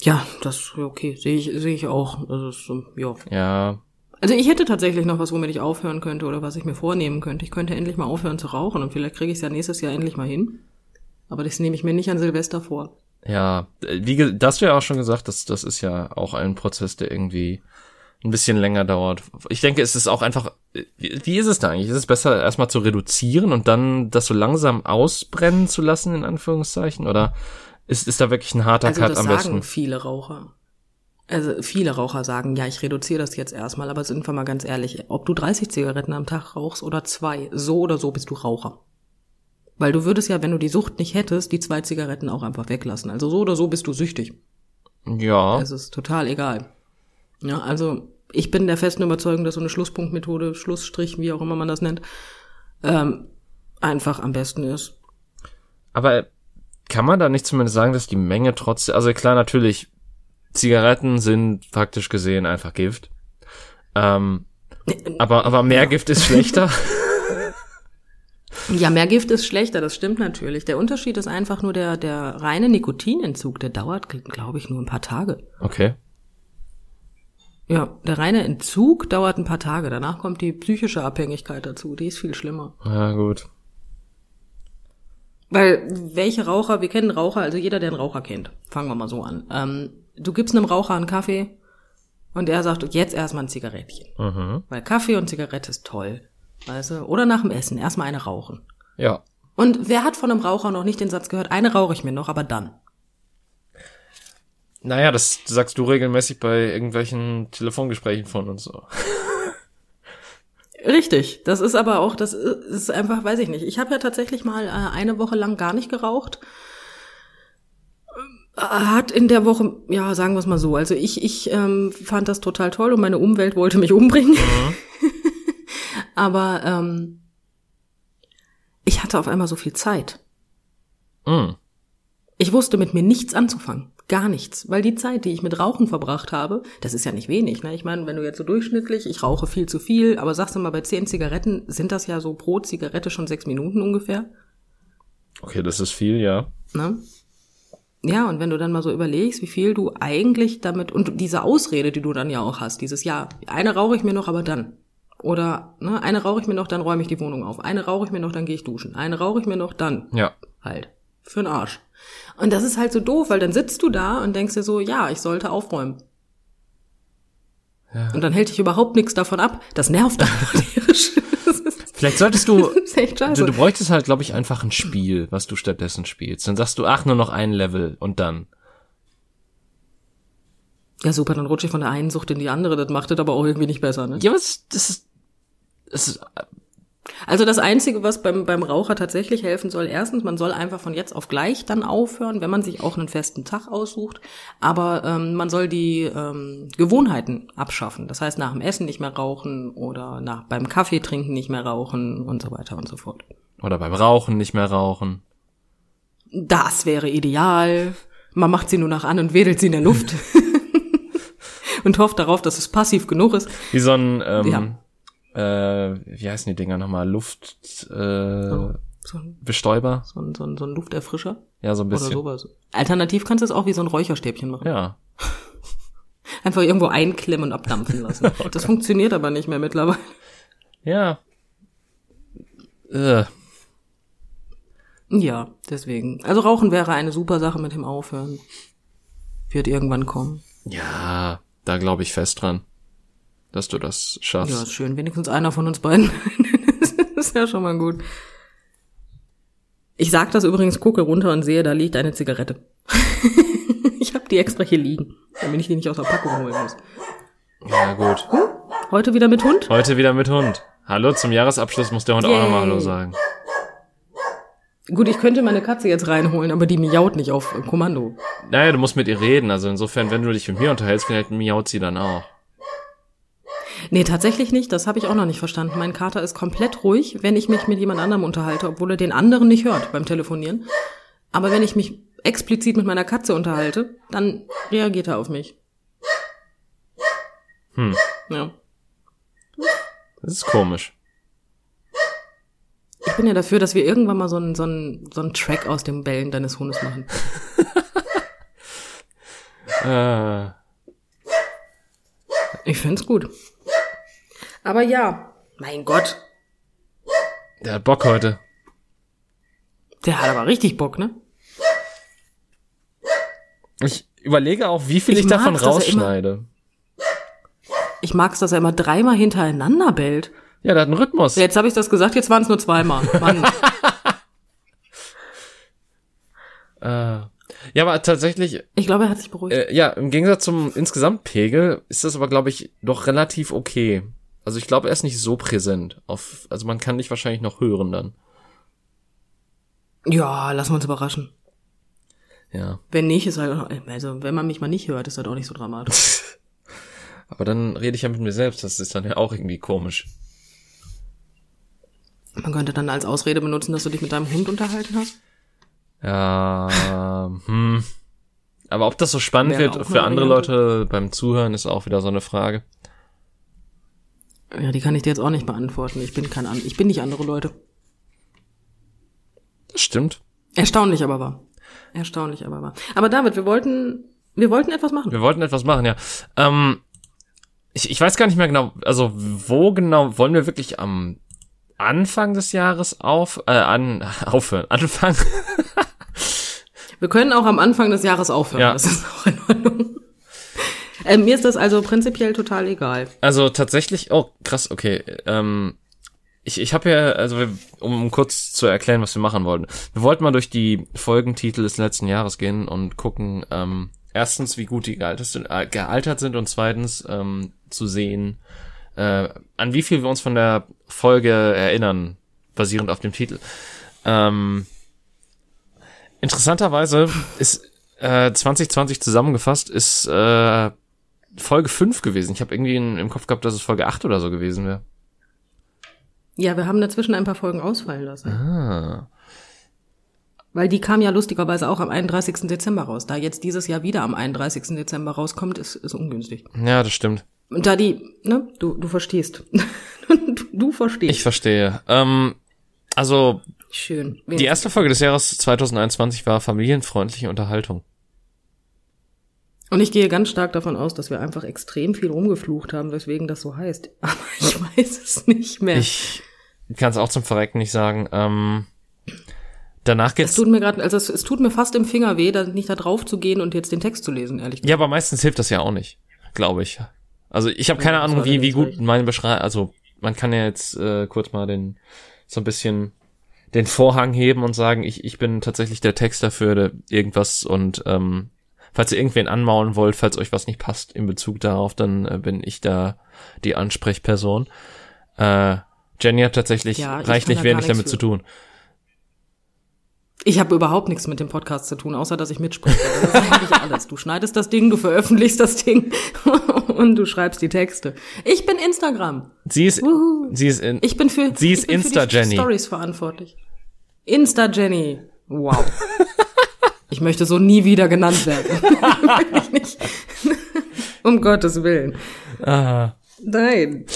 Ja, das okay, sehe ich sehe ich auch. Das ist ja. Ja, Also ich hätte tatsächlich noch was, womit ich aufhören könnte oder was ich mir vornehmen könnte. Ich könnte endlich mal aufhören zu rauchen und vielleicht kriege ich es ja nächstes Jahr endlich mal hin. Aber das nehme ich mir nicht an Silvester vor. ja, wie das du ja auch schon gesagt, das, das ist ja auch ein Prozess, der irgendwie ein bisschen länger dauert. Ich denke, es ist auch einfach, wie, wie ist es da eigentlich? Ist es besser, erstmal zu reduzieren und dann das so langsam ausbrennen zu lassen, in Anführungszeichen? Oder ist, ist da wirklich ein harter Also Cut das am sagen besten? viele Raucher. Also viele Raucher sagen, ja, ich reduziere das jetzt erstmal, aber sind wir mal ganz ehrlich, ob du 30 Zigaretten am Tag rauchst oder zwei, so oder so bist du Raucher. Weil du würdest ja, wenn du die Sucht nicht hättest, die zwei Zigaretten auch einfach weglassen. Also so oder so bist du süchtig. Ja. Es ist total egal. Ja, also ich bin der festen Überzeugung, dass so eine Schlusspunktmethode, Schlussstrich, wie auch immer man das nennt, ähm, einfach am besten ist. Aber kann man da nicht zumindest sagen, dass die Menge trotzdem, also klar, natürlich, Zigaretten sind faktisch gesehen einfach Gift. Ähm, aber, aber mehr Gift ist schlechter. Ja, mehr Gift ist schlechter, das stimmt natürlich. Der Unterschied ist einfach nur der, der reine Nikotinentzug, der dauert, glaube ich, nur ein paar Tage. Okay. Ja, der reine Entzug dauert ein paar Tage. Danach kommt die psychische Abhängigkeit dazu. Die ist viel schlimmer. Ja, gut. Weil welche Raucher, wir kennen Raucher, also jeder, der einen Raucher kennt. Fangen wir mal so an. Ähm, du gibst einem Raucher einen Kaffee und er sagt, jetzt erstmal ein Zigarettchen. Mhm. Weil Kaffee und Zigarette ist toll. Weißt du? Oder nach dem Essen erstmal eine rauchen. Ja. Und wer hat von einem Raucher noch nicht den Satz gehört, eine rauche ich mir noch, aber dann? Naja, das sagst du regelmäßig bei irgendwelchen Telefongesprächen von uns so. Richtig, das ist aber auch, das ist einfach, weiß ich nicht. Ich habe ja tatsächlich mal äh, eine Woche lang gar nicht geraucht. Äh, Hat in der Woche, ja, sagen wir es mal so. Also ich, ich ähm, fand das total toll und meine Umwelt wollte mich umbringen. aber ähm, ich hatte auf einmal so viel Zeit. Mm. Ich wusste mit mir nichts anzufangen. Gar nichts. Weil die Zeit, die ich mit Rauchen verbracht habe, das ist ja nicht wenig. Ne? Ich meine, wenn du jetzt so durchschnittlich, ich rauche viel zu viel, aber sagst du mal, bei zehn Zigaretten sind das ja so pro Zigarette schon sechs Minuten ungefähr. Okay, das ist viel, ja. Ne? Ja, und wenn du dann mal so überlegst, wie viel du eigentlich damit, und diese Ausrede, die du dann ja auch hast, dieses Ja, eine rauche ich mir noch, aber dann. Oder ne, eine rauche ich mir noch, dann räume ich die Wohnung auf. Eine rauche ich mir noch, dann gehe ich duschen. Eine rauche ich mir noch, dann Ja. halt. Für'n Arsch. Und das ist halt so doof, weil dann sitzt du da und denkst dir so, ja, ich sollte aufräumen. Ja. Und dann hält dich überhaupt nichts davon ab. Das nervt einfach tierisch. Vielleicht solltest du, du, du bräuchtest halt, glaube ich, einfach ein Spiel, was du stattdessen spielst. Dann sagst du, ach, nur noch ein Level und dann. ja, super, dann rutsche ich von der einen Sucht in die andere. Das macht das aber auch irgendwie nicht besser, ne? Ja, was, das ist, das ist, Also das Einzige, was beim, beim Raucher tatsächlich helfen soll, erstens, man soll einfach von jetzt auf gleich dann aufhören, wenn man sich auch einen festen Tag aussucht. Aber ähm, man soll die ähm, Gewohnheiten abschaffen. Das heißt, nach dem Essen nicht mehr rauchen oder nach beim Kaffee trinken nicht mehr rauchen und so weiter und so fort. oder beim Rauchen nicht mehr rauchen. Das wäre ideal. Man macht sie nur noch an und wedelt sie in der Luft. und hofft darauf, dass es passiv genug ist. Wie so ein, ähm, äh, wie heißen die Dinger nochmal? Luft, äh, So ein, Bestäuber? so ein, so ein, so ein Lufterfrischer Ja, so ein oder bisschen. sowas. Alternativ kannst du es auch wie so ein Räucherstäbchen machen. Ja. Einfach irgendwo einklemmen und abdampfen lassen. Das funktioniert aber nicht mehr mittlerweile. Ja. Äh. Ja, deswegen. Also Rauchen wäre eine super Sache mit dem Aufhören. Wird irgendwann kommen. Ja, da glaube ich fest dran, dass du das Ja, schaffst. ist schön. Wenigstens einer von uns beiden. das ist ja schon mal gut. Ich sag das übrigens, gucke runter und sehe, da liegt eine Zigarette. ich habe die extra hier liegen, damit ich die nicht aus der Packung holen muss. Ja, gut. Heute wieder mit Hund? Heute wieder mit Hund. Hallo, zum Jahresabschluss muss der Hund auch Yay. nochmal Hallo sagen. Gut, ich könnte meine Katze jetzt reinholen, aber die miaut nicht auf Kommando. Naja, du musst mit ihr reden. Also insofern, wenn du dich mit mir unterhältst, vielleicht miaut sie dann auch. Nee, tatsächlich nicht. Das habe ich auch noch nicht verstanden. Mein Kater ist komplett ruhig, wenn ich mich mit jemand anderem unterhalte, obwohl er den anderen nicht hört beim Telefonieren. Aber wenn ich mich explizit mit meiner Katze unterhalte, dann reagiert er auf mich. Hm, Ja. das ist komisch. Ich bin ja dafür, dass wir irgendwann mal so einen, so einen, so einen Track aus dem Bellen deines Hundes machen. Äh, Ich find's gut. Aber ja, mein Gott, der hat Bock heute. der hat aber richtig Bock, ne? Ich überlege auch, wie viel ich, Ich davon er immer- rausschneide. Ich mag's, dass er immer dreimal hintereinander bellt. Ja, der hat einen Rhythmus. Jetzt habe ich das gesagt, jetzt waren es nur zweimal. Mann. Äh, ja, aber tatsächlich, Ich glaube, er hat sich beruhigt. äh, ja, im Gegensatz zum Insgesamtpegel ist das aber, glaube ich, doch relativ okay. Also ich glaube, er ist nicht so präsent. Auf, also man kann dich wahrscheinlich noch hören dann. Ja, lassen wir uns überraschen. Ja. Wenn nicht, ist halt, also wenn man mich mal nicht hört, ist halt auch nicht so dramatisch. Aber dann rede ich ja mit mir selbst. Das ist dann ja auch irgendwie komisch. Man könnte dann als Ausrede benutzen, dass du dich mit deinem Hund unterhalten hast. Ja, hm. Aber ob das so spannend Wäre wird für andere Variante. Leute beim Zuhören, ist auch wieder so eine Frage. Ja, die kann ich dir jetzt auch nicht beantworten. Ich bin kein ich bin nicht andere Leute. Das stimmt. Erstaunlich aber wahr. Erstaunlich aber wahr. Aber David, wir wollten, wir wollten etwas machen. Wir wollten etwas machen, ja. Ähm, ich, ich weiß gar nicht mehr genau, also wo genau wollen wir wirklich am Anfang des Jahres auf, äh, an, aufhören, anfangen? wir können auch am Anfang des Jahres aufhören. Ja. Das ist auch in Ordnung. Äh, mir ist das also prinzipiell total egal. Also tatsächlich, oh krass, okay. Ähm, ich ich habe ja, also um, kurz zu erklären, was wir machen wollten. Wir wollten mal durch die Folgentitel des letzten Jahres gehen und gucken, ähm, erstens, wie gut die gealtert sind, äh, gealtert sind und zweitens ähm, zu sehen, äh, an wie viel wir uns von der Folge erinnern, basierend auf dem Titel. Ähm, interessanterweise ist äh, 2020 zusammengefasst, ist äh, Folge 5 gewesen. Ich habe irgendwie in, im Kopf gehabt, dass es Folge 8 oder so gewesen wäre. Ja, wir haben dazwischen ein paar Folgen ausfallen lassen. Ah. Weil die kam ja lustigerweise auch am 31. Dezember raus. Da jetzt dieses Jahr wieder am 31. Dezember rauskommt, ist, ist ungünstig. Ja, das stimmt. Und da die, ne, du, du verstehst. du, du verstehst. Ich verstehe. Ähm, also, Schön. die erste Folge des Jahres 2021 war familienfreundliche Unterhaltung. Und ich gehe ganz stark davon aus, dass wir einfach extrem viel rumgeflucht haben, weswegen das so heißt. Aber ich weiß es nicht mehr. Ich kann es auch zum Verrecken nicht sagen. Ähm, danach es geht's. tut mir gerade, also es, es tut mir fast im Finger weh, da nicht da drauf zu gehen und jetzt den Text zu lesen, ehrlich gesagt. Ja, aber meistens hilft das ja auch nicht, glaube ich. Also ich habe keine Ja, Ahnung, wie, wie gut meine Beschreibung, also man kann ja jetzt äh, kurz mal den so ein bisschen den Vorhang heben und sagen, ich, ich bin tatsächlich der Text dafür oder irgendwas und ähm, falls ihr irgendwen anmaulen wollt, falls euch was nicht passt in Bezug darauf, dann äh, bin ich da die Ansprechperson. Äh, Jenny hat tatsächlich Ja, da gar wenig damit nichts zu für. tun. Ich habe überhaupt nichts mit dem Podcast zu tun, außer dass ich mitspreche. Das ist eigentlich alles. Du schneidest das Ding, du veröffentlichst das Ding und du schreibst die Texte. Ich bin Instagram. Sie ist, sie ist in, Ich bin für, Sie ist für die Insta-Jenny. Stories verantwortlich. Insta-Jenny. Wow. Ich möchte so nie wieder genannt werden. Um Gottes Willen. ah, Nein.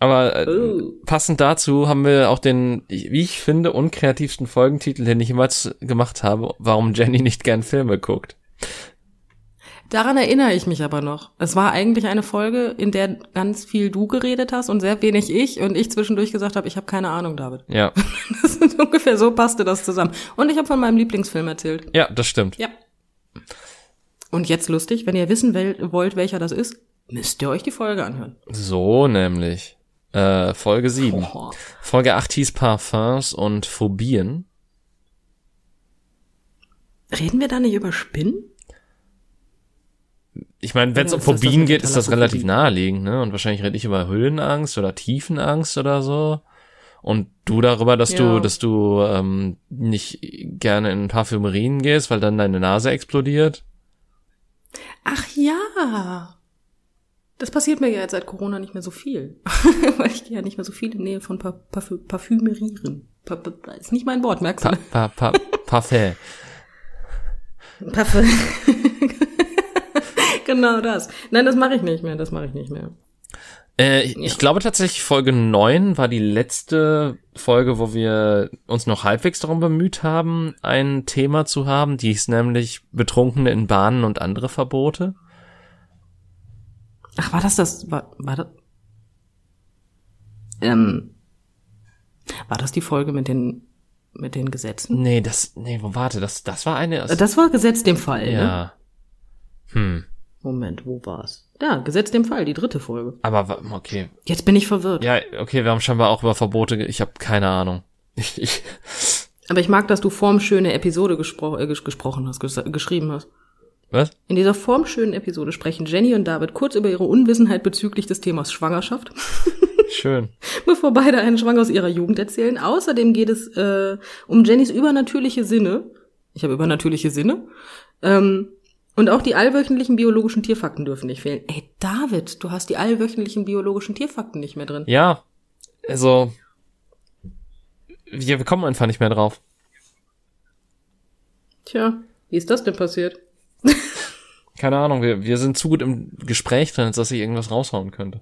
Aber äh, Oh. passend dazu haben wir auch den, wie ich finde, unkreativsten Folgentitel, den ich jemals gemacht habe, warum Jenny nicht gern Filme guckt. Daran erinnere ich mich aber noch. Es war eigentlich eine Folge, in der ganz viel du geredet hast und sehr wenig ich und ich zwischendurch gesagt habe, ich habe keine Ahnung, David. Ja, Das ist ungefähr so passte das zusammen. Und ich habe von meinem Lieblingsfilm erzählt. ja, das stimmt. Ja. Und jetzt lustig, wenn ihr wissen wollt, welcher das ist, müsst ihr euch die Folge anhören. So nämlich. Äh, Folge 7. Oh. Folge 8 hieß Parfums und Phobien. Reden wir da nicht über Spinnen? Ich meine, wenn es um Phobien geht, ist das relativ naheliegend, ne? Und wahrscheinlich rede ich über Höhenangst oder Tiefenangst oder so. Und du darüber, dass du, Ja. dass du ähm, nicht gerne in Parfümerien gehst, weil dann deine Nase explodiert. Ach ja. Das passiert mir ja jetzt seit Corona nicht mehr so viel. Weil ich gehe ja nicht mehr so viel in Nähe von pa Parfü Parfümerieren. Pa pa ist nicht mein Wort, merkst du? Pa, pa, pa, Parfait. Parfüm. Genau das. Nein, das mache ich nicht mehr. Das mache ich nicht mehr. Äh, ich, ich glaube tatsächlich, Folge 9 war die letzte Folge, wo wir uns noch halbwegs darum bemüht haben, ein Thema zu haben. Die ist nämlich Betrunkene in Bahnen und andere Verbote. Ach, war das das? War, war das? Ähm, war das die Folge mit den mit den Gesetzen? Nee, das, nee, warte, das, das war eine, Das war Gesetz dem Fall. Ne? ja. Hm, Moment, wo war's? Ja, Gesetz dem Fall, die dritte Folge. aber, okay. Jetzt bin ich verwirrt. Ja, okay, wir haben scheinbar auch über Verbote, ge- ich habe keine Ahnung. Ich, ich, Aber ich mag, dass du formschöne Episode gespro äh, ges gesprochen hast, ges geschrieben hast. was? In dieser formschönen Episode sprechen Jenny und David kurz über ihre Unwissenheit bezüglich des Themas Schwangerschaft, Schön. bevor beide einen Schwang aus ihrer Jugend erzählen. Außerdem geht es äh, um Jennys übernatürliche Sinne. Ich habe übernatürliche Sinne. Ähm, und auch die allwöchentlichen biologischen Tierfakten dürfen nicht fehlen. Ey, David, du hast die allwöchentlichen biologischen Tierfakten nicht mehr drin. Ja, also, wir, kommen einfach nicht mehr drauf. Tja, wie ist das denn passiert? Keine Ahnung, wir, wir sind zu gut im Gespräch drin, als dass ich irgendwas raushauen könnte.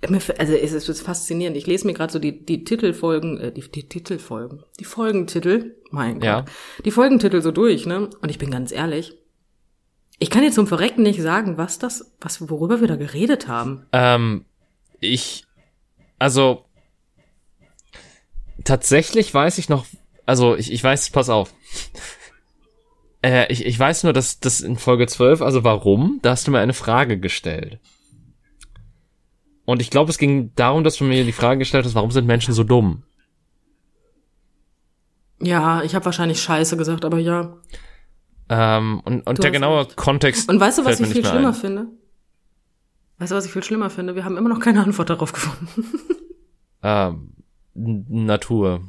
Also es ist faszinierend. Ich lese mir gerade so die, die Titelfolgen, äh, die, die Titelfolgen, die Folgentitel, mein Gott, Ja. die Folgentitel so durch, ne? Und ich bin ganz ehrlich, ich kann jetzt zum Verrecken nicht sagen, was das, was worüber wir da geredet haben. Ähm, ich, also, tatsächlich weiß ich noch, also ich, ich weiß, pass auf. Äh, ich, ich weiß nur, dass das in Folge 12, also warum, da hast du mir eine Frage gestellt. Und ich glaube, es ging darum, dass du mir die Frage gestellt hast, warum sind Menschen so dumm? Ja, ich habe wahrscheinlich Scheiße gesagt, aber ja. Ähm, und und Du der genaue recht. Kontext. Und weißt du, was ich viel schlimmer ein. finde? Weißt du, was ich viel schlimmer finde? Wir haben immer noch keine Antwort darauf gefunden. Ähm, Natur.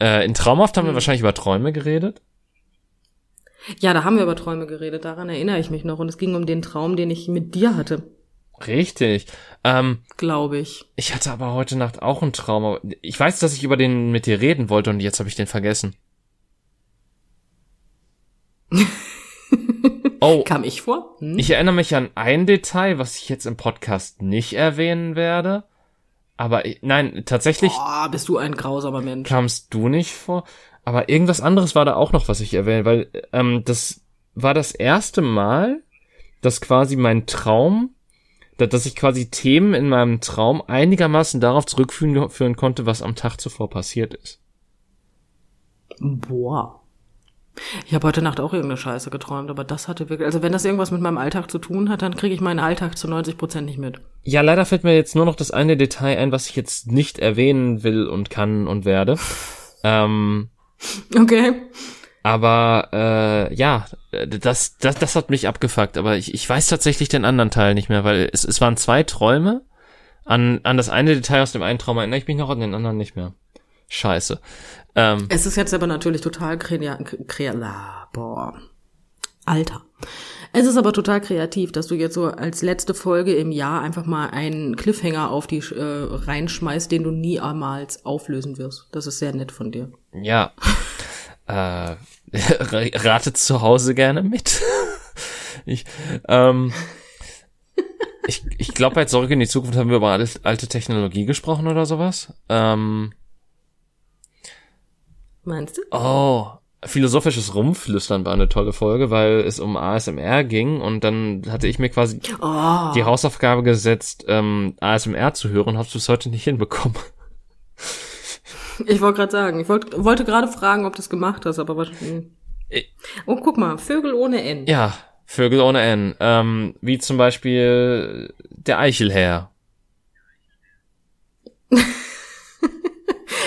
Äh, in Traumhaft haben wir Hm. wahrscheinlich über Träume geredet. Ja, da haben wir über Träume geredet, daran erinnere ich mich noch. Und es ging um den Traum, den ich mit dir hatte, Richtig. Ähm, glaube ich. ich hatte aber heute Nacht auch einen Traum. Ich weiß, dass ich über den mit dir reden wollte und jetzt habe ich den vergessen. Oh, Kam ich vor? Hm? ich erinnere mich an ein Detail, was ich jetzt im Podcast nicht erwähnen werde. Aber ich, nein, tatsächlich Oh, bist du ein grausamer Mensch. kamst du nicht vor. Aber irgendwas anderes war da auch noch, was ich erwähne, weil ähm, das war das erste Mal, dass quasi mein Traum, da- dass ich quasi Themen in meinem Traum einigermaßen darauf zurückführen führen konnte, was am Tag zuvor passiert ist. Boah. Ich habe heute Nacht auch irgendeine Scheiße geträumt, aber das hatte wirklich, also wenn das irgendwas mit meinem Alltag zu tun hat, dann kriege ich meinen Alltag zu 90 Prozent nicht mit. Ja, leider fällt mir jetzt nur noch das eine Detail ein, was ich jetzt nicht erwähnen will und kann und werde. ähm, Okay. aber äh, ja, das, das, das hat mich abgefuckt. Aber ich, ich weiß tatsächlich den anderen Teil nicht mehr, weil es, es waren zwei Träume. An, an das eine Detail aus dem einen Traum erinnere ich mich noch, an den anderen nicht mehr. Scheiße. Ähm, Es ist jetzt aber natürlich total kreativ, boah. Alter. Es ist aber total kreativ, dass du jetzt so als letzte Folge im Jahr einfach mal einen Cliffhanger auf die äh, reinschmeißt, den du niemals auflösen wirst. Das ist sehr nett von dir. ja. äh, ratet zu Hause gerne mit. ich, ähm, ich, ich glaube, bei Zurück in die Zukunft haben wir über alte, alte Technologie gesprochen oder sowas. Ähm, Meinst du? Oh, philosophisches Rumflüstern war eine tolle Folge, weil es um ASMR ging und dann hatte ich mir quasi Oh. die Hausaufgabe gesetzt, ähm, ASMR zu hören und hab's bis heute nicht hinbekommen. Ich wollte gerade sagen, ich wollt, wollte gerade fragen, ob du es gemacht hast, aber was. Ich- Oh, guck mal, Vögel ohne N. Ja, Vögel ohne N. Ähm, wie zum Beispiel der Eichelherr.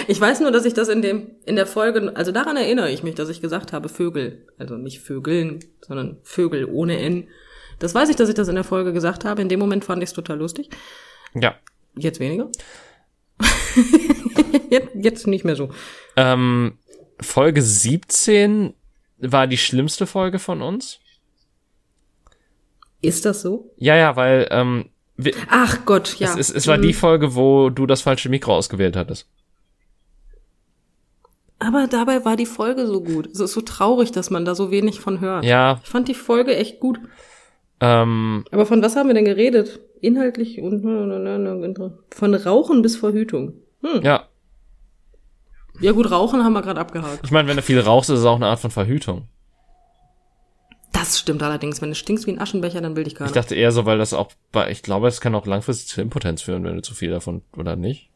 Ich weiß nur, dass ich das in dem in der Folge, also daran erinnere ich mich, dass ich gesagt habe Vögel, also nicht Vögeln, sondern Vögel ohne N. Das weiß ich, dass ich das in der Folge gesagt habe. In dem Moment fand ich es total lustig. Ja. Jetzt weniger. jetzt, jetzt nicht mehr so. Ähm, Folge 17 war die schlimmste Folge von uns. Ist das so? Ja, ja, weil ähm, wir, Ach Gott, ja. es, es, es war die Folge, wo du das falsche Mikro ausgewählt hattest. Aber dabei war die Folge so gut. Es ist so traurig, dass man da so wenig von hört. Ja, Ich fand die Folge echt gut. ähm, Aber von was haben wir denn geredet? Inhaltlich und von Rauchen bis Verhütung. Hm. ja. Ja gut, Rauchen haben wir gerade abgehakt. Ich meine, wenn du viel rauchst, ist es auch eine Art von Verhütung. Das stimmt allerdings. Wenn du stinkst wie ein Aschenbecher, dann will Ich keiner. dachte eher so, weil das auch bei, ich glaube, es kann auch langfristig zu Impotenz führen, wenn du zu viel davon, oder nicht?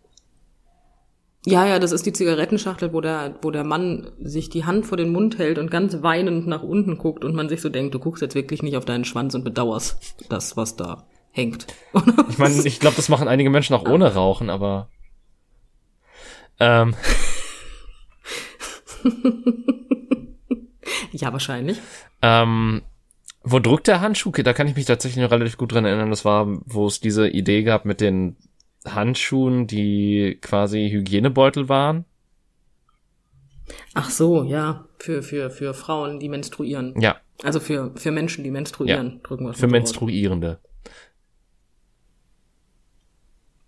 Ja, ja, das ist die Zigarettenschachtel, wo der, wo der Mann sich die Hand vor den Mund hält und ganz weinend nach unten guckt und man sich so denkt, du guckst jetzt wirklich nicht auf deinen Schwanz und bedauerst das, was da hängt. Ich meine, ich glaube, das machen einige Menschen auch ohne Rauchen, aber ähm, ja, wahrscheinlich. ähm, wo drückt der Handschuh? Da kann ich mich tatsächlich noch relativ gut dran erinnern. Das war, wo es diese Idee gab mit den Handschuhen, die quasi Hygienebeutel waren. Ach so, ja. Für, für, für Frauen, die menstruieren. Ja, Also für, für Menschen, die menstruieren, drücken wir für. Menstruierende.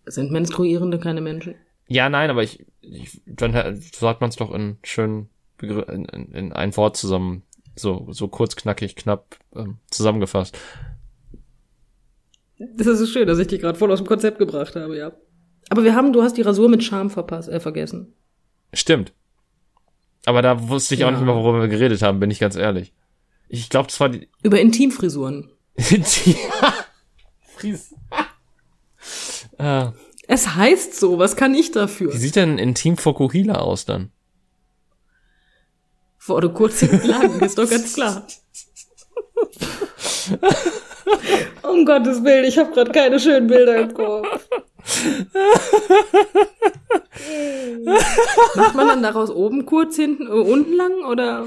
Sind Menstruierende keine Menschen? Ja, nein, aber ich, ich dann sagt man es doch in schön Begr- in, in, in ein Wort zusammen, so so kurz, knackig, knapp ähm, zusammengefasst. Das ist so schön, dass ich dich gerade voll aus dem Konzept gebracht habe, ja. Aber wir haben, du hast die Rasur mit Charme verpasst, äh, vergessen. Stimmt. Aber da wusste ich auch Ja. nicht mehr, worüber wir geredet haben, bin ich ganz ehrlich. Ich glaube, das war die. Über Intimfrisuren. Fries. äh, Es heißt so, was kann ich dafür? wie sieht denn Intim Fokuhila aus dann? Vor kurz hinten lang, ist doch ganz klar. um Gottes Willen, ich habe gerade keine schönen Bilder im Kopf. Macht man dann daraus oben kurz, hinten, äh, unten lang oder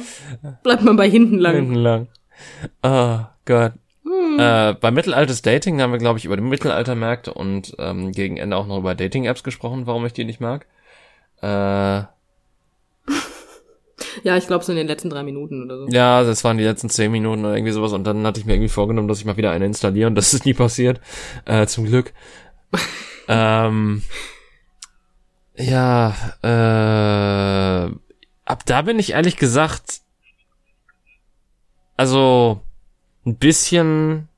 bleibt man bei hinten lang? Hinten lang. Oh Gott. Äh, bei Mittelaltes Dating haben wir, glaube ich, über die Mittelaltermärkte und ähm, gegen Ende auch noch über Dating-Apps gesprochen, warum ich die nicht mag. Äh, Ja, ich glaube so in den letzten drei Minuten oder so. ja, das waren die letzten zehn Minuten oder irgendwie sowas und dann hatte ich mir irgendwie vorgenommen, dass ich mal wieder eine installiere und das ist nie passiert. Äh, zum Glück. ähm, ja, äh, ab da bin ich ehrlich gesagt, also ein bisschen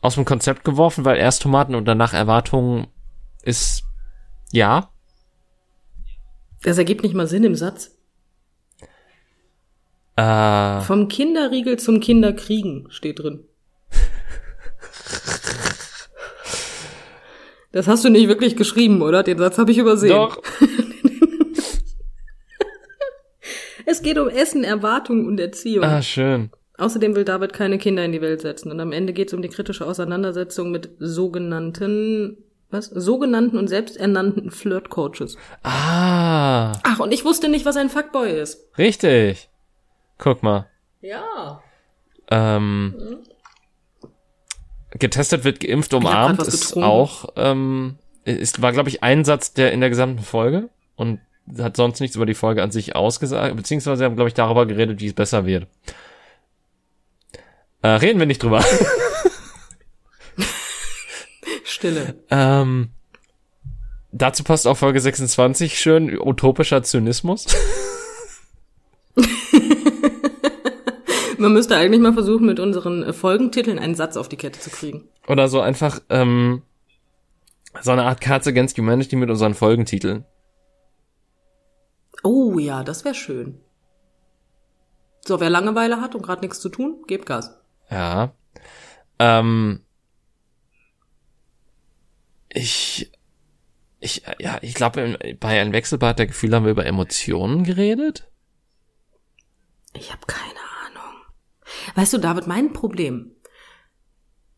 aus dem Konzept geworfen, weil erst Tomaten und danach Erwartungen ist ja. Das ergibt nicht mal Sinn im Satz. Äh, Vom Kinderriegel zum Kinderkriegen steht drin. Das hast du nicht wirklich geschrieben, oder? Den Satz habe ich übersehen. doch. Es geht um Essen, Erwartung und Erziehung. Ah, schön. Außerdem will David keine Kinder in die Welt setzen. Und am Ende geht es um die kritische Auseinandersetzung mit sogenannten, was? Sogenannten und selbsternannten Flirt-Coaches. Ah, Ach, und ich wusste nicht, was ein Fuckboy ist. richtig. Guck mal. Ja. Ähm, getestet wird geimpft umarmt ist getrunken. auch ähm, ist war glaube ich ein Satz der in der gesamten Folge und hat sonst nichts über die Folge an sich ausgesagt beziehungsweise haben glaube ich darüber geredet wie es besser wird äh, reden wir nicht drüber Stille. ähm, dazu passt auch Folge 26 schön utopischer Zynismus Man müsste eigentlich mal versuchen, mit unseren äh, Folgentiteln einen Satz auf die Kette zu kriegen. oder so einfach ähm, so eine Art Cards Against Humanity mit unseren Folgentiteln Oh ja, das wäre schön. So, wer Langeweile hat und gerade nichts zu tun, gebt Gas. Ja. Ähm, ich, ich, ja, ich glaube, bei einem Wechselbad der Gefühle haben wir über Emotionen geredet. Ich habe keine Ahnung. Weißt du, David, mein Problem.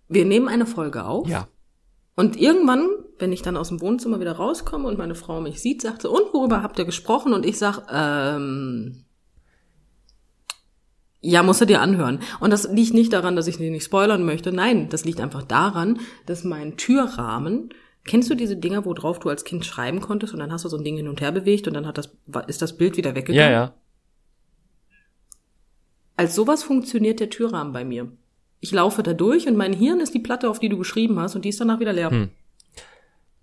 Wir nehmen eine Folge auf Ja. und irgendwann, wenn ich dann aus dem Wohnzimmer wieder rauskomme und meine Frau mich sieht, sagt sie, und worüber habt ihr gesprochen? Und ich sag, ähm, ja, musst du dir anhören. Und das liegt nicht daran, dass ich die nicht spoilern möchte. Nein, das liegt einfach daran, dass mein Türrahmen, kennst du diese Dinger, wo drauf du als Kind schreiben konntest und dann hast du so ein Ding hin und her bewegt und dann hat das, ist das Bild wieder weggegangen? Ja, ja. Als sowas funktioniert der Türrahmen bei mir. Ich laufe da durch und mein Hirn ist die Platte, auf die du geschrieben hast und die ist danach wieder leer. Hm.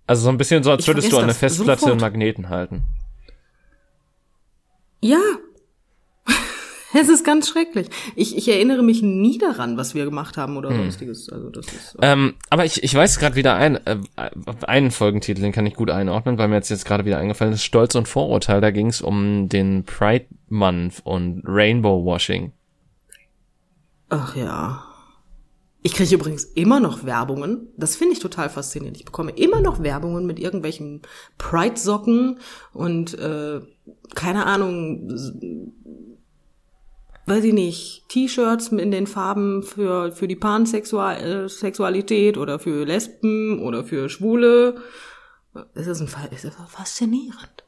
Also so ein bisschen so, als würdest du vergesse eine Festplatte sofort. in Magneten halten. Ja. Es ist ganz schrecklich. Ich, ich erinnere mich nie daran, was wir gemacht haben oder sonstiges. Also das ist. Ähm, aber ich, ich weiß gerade wieder ein, äh, einen Folgentitel, den kann ich gut einordnen, weil mir jetzt jetzt gerade wieder eingefallen ist, Stolz und Vorurteil, da ging es um den Pride Month und Rainbow Washing. Ach ja. Ich kriege übrigens immer noch Werbungen. Das finde ich total faszinierend. Ich bekomme immer noch Werbungen mit irgendwelchen Pride-Socken und äh, keine Ahnung, weiß ich nicht, T-Shirts in den Farben für für die Pansexualität oder für Lesben oder für Schwule. Es ist, ein, es ist faszinierend.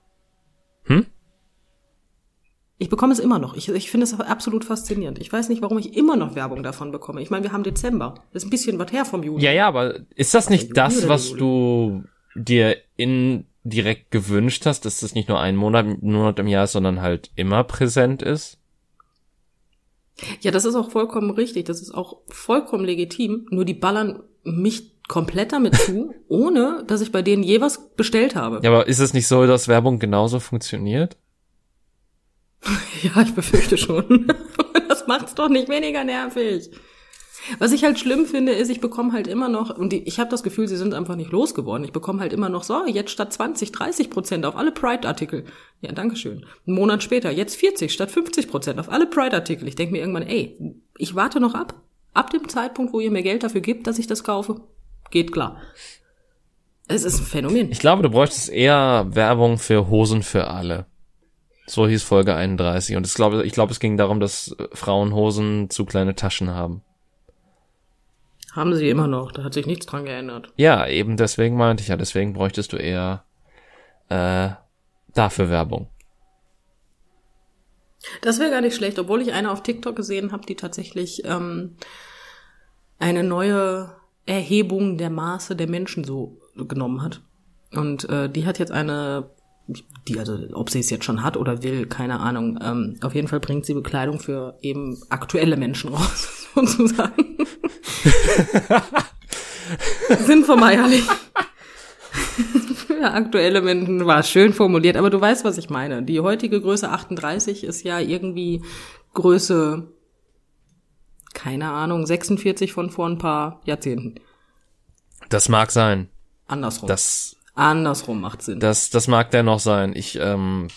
Ich bekomme es immer noch. Ich, ich finde es absolut faszinierend. Ich weiß nicht, warum ich immer noch Werbung davon bekomme. Ich meine, wir haben Dezember. Das ist ein bisschen was her vom Juli. Ja, ja, aber ist das nicht Juli das, was du dir indirekt gewünscht hast, dass das nicht nur ein Monat, Monat im Jahr ist, sondern halt immer präsent ist? Ja, das ist auch vollkommen richtig. Das ist auch vollkommen legitim. Nur die ballern mich komplett damit zu, ohne dass ich bei denen je was bestellt habe. Ja, aber ist es nicht so, dass Werbung genauso funktioniert? Ja, ich befürchte schon. das macht's doch nicht weniger nervig. Was ich halt schlimm finde, ist, ich bekomme halt immer noch, und die, ich habe das Gefühl, sie sind einfach nicht losgeworden. Ich bekomme halt immer noch so, jetzt statt 20, 30 Prozent auf alle Pride-Artikel. Ja, dankeschön. Einen Monat später, jetzt 40 statt 50 Prozent auf alle Pride-Artikel. Ich denke mir irgendwann, ey, ich warte noch ab. Ab dem Zeitpunkt, wo ihr mir Geld dafür gibt, dass ich das kaufe, geht klar. Es ist ein Phänomen. Ich glaube, du bräuchtest eher Werbung für Hosen für alle. So hieß Folge 31. Und ich glaube, ich glaube, es ging darum, dass Frauen Hosen zu kleine Taschen haben. Haben sie immer noch, da hat sich nichts dran geändert. Ja, eben deswegen meinte ich ja, deswegen bräuchtest du eher äh, dafür Werbung. Das wäre gar nicht schlecht, obwohl ich eine auf TikTok gesehen habe, die tatsächlich ähm, eine neue Erhebung der Maße der Menschen so genommen hat. Und äh, die hat jetzt eine, die, also ob sie es jetzt schon hat oder will, keine Ahnung. Ähm, auf jeden Fall bringt sie Bekleidung für eben aktuelle Menschen raus, sozusagen. Sinnvermeierlich. für aktuelle Menschen war schön formuliert, aber du weißt, was ich meine. Die heutige Größe 38 ist ja irgendwie Größe, keine Ahnung, 46 von vor ein paar Jahrzehnten. Das mag sein. Andersrum. Das, Andersrum macht Sinn. das, das mag dennoch sein. Ich, ähm,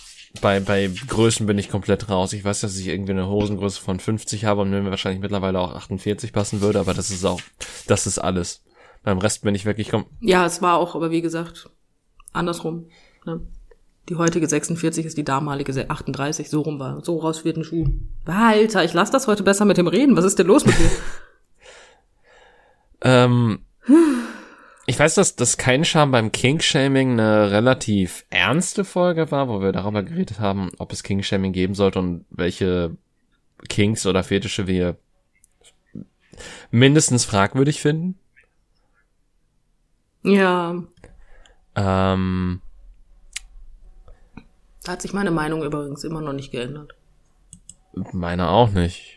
bei, bei Größen bin ich komplett raus. Ich weiß, dass ich irgendwie eine Hosengröße von 50 habe und mir wahrscheinlich mittlerweile auch 48 passen würde, aber das ist auch, das ist alles. Beim Rest bin ich wirklich kom Ja, es war auch, aber wie gesagt, andersrum. Ne? Die heutige 46 ist die damalige 38, so rum war. So raus wird ein Schuh. Alter, ich lass das heute besser mit dem reden. Was ist denn los mit dir? Ähm, ich weiß, dass das kein Charme beim King-Shaming eine relativ ernste Folge war, wo wir darüber geredet haben, ob es King-Shaming geben sollte und welche Kings oder Fetische wir mindestens fragwürdig finden. ja, Ähm, da hat sich meine Meinung übrigens immer noch nicht geändert. meine auch nicht.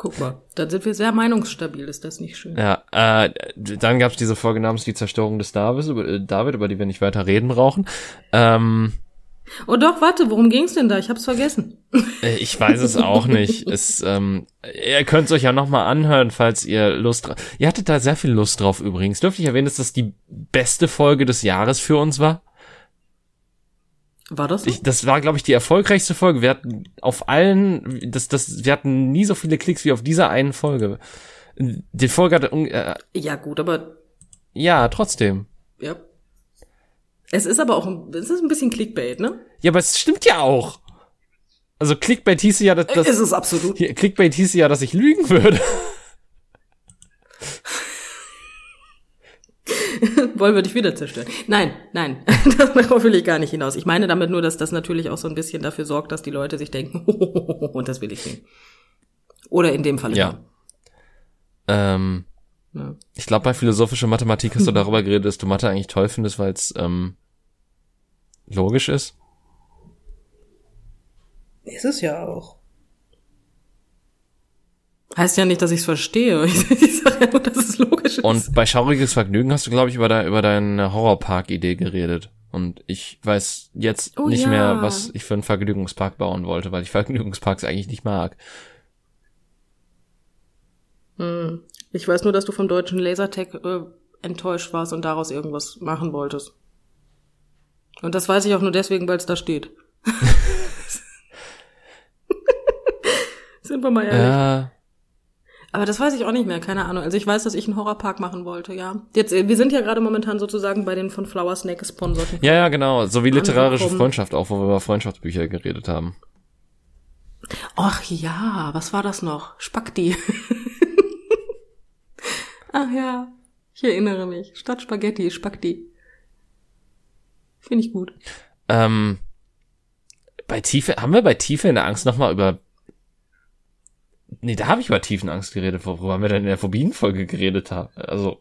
Guck mal, da sind wir sehr meinungsstabil, ist das nicht schön? Ja, äh, dann gab's diese Folge namens Die Zerstörung des Davids, über, äh, David, über die wir nicht weiter reden brauchen. Ähm, Oh doch, warte, worum ging's denn da? Ich hab's vergessen. Äh, Ich weiß es auch nicht. Es, ähm, ihr könnt es euch ja nochmal anhören, falls ihr Lust drauf. Ihr hattet da sehr viel Lust drauf übrigens. Dürfte ich erwähnen, dass das die beste Folge des Jahres für uns war? War das so? Ich, das war, glaube ich, die erfolgreichste Folge. Wir hatten auf allen, das, das, wir hatten nie so viele Klicks wie auf dieser einen Folge. Die Folge hatte, äh, ja gut, aber ja, trotzdem. ja. Es ist aber auch, ein, es ist ein bisschen Clickbait, ne? Ja, aber es stimmt ja auch. Also Clickbait hieße ja, dass, ist dass es absolut. hier, Clickbait hieße ja, dass ich lügen würde. Wollen wir dich wieder zerstören? Nein, nein, darauf will ich gar nicht hinaus. Ich meine damit nur, dass das natürlich auch so ein bisschen dafür sorgt, dass die Leute sich denken, und das will ich sehen. Oder in dem Fall. Ja. Ähm, ja. Ich glaube, bei philosophischer Mathematik hast du darüber geredet, dass du Mathe eigentlich toll findest, weil es ähm, logisch ist. Ist es ja auch. Heißt ja nicht, dass ich es verstehe. Ich, sage ja nur, dass es logisch ist. Und bei Schauriges Vergnügen hast du, glaube ich, über, de über deine Horrorpark-Idee geredet. Und ich weiß jetzt Oh nicht ja. mehr, was ich für einen Vergnügungspark bauen wollte, weil ich Vergnügungsparks eigentlich nicht mag. Hm. Ich weiß nur, dass du vom deutschen Lasertech äh, enttäuscht warst und daraus irgendwas machen wolltest. Und das weiß ich auch nur deswegen, weil es da steht. Sind wir mal ehrlich. Ja, Aber das weiß ich auch nicht mehr, keine Ahnung. Also ich weiß, dass ich einen Horrorpark machen wollte, ja. Jetzt, äh, wir sind ja gerade momentan sozusagen bei den von Flower Snake gesponserten. ja, ja, genau. So wie literarische Angekommen. Freundschaft auch, wo wir über Freundschaftsbücher geredet haben. Ach ja, was war das noch? Spaghetti. Ach ja, ich erinnere mich. Statt Spaghetti, Spaghetti. Finde ich gut. Ähm, bei Tiefe, haben wir bei Tiefe in der Angst nochmal über. Nee, da habe ich über Tiefenangst geredet, worüber haben wir denn in der Phobien-Folge geredet haben. Also,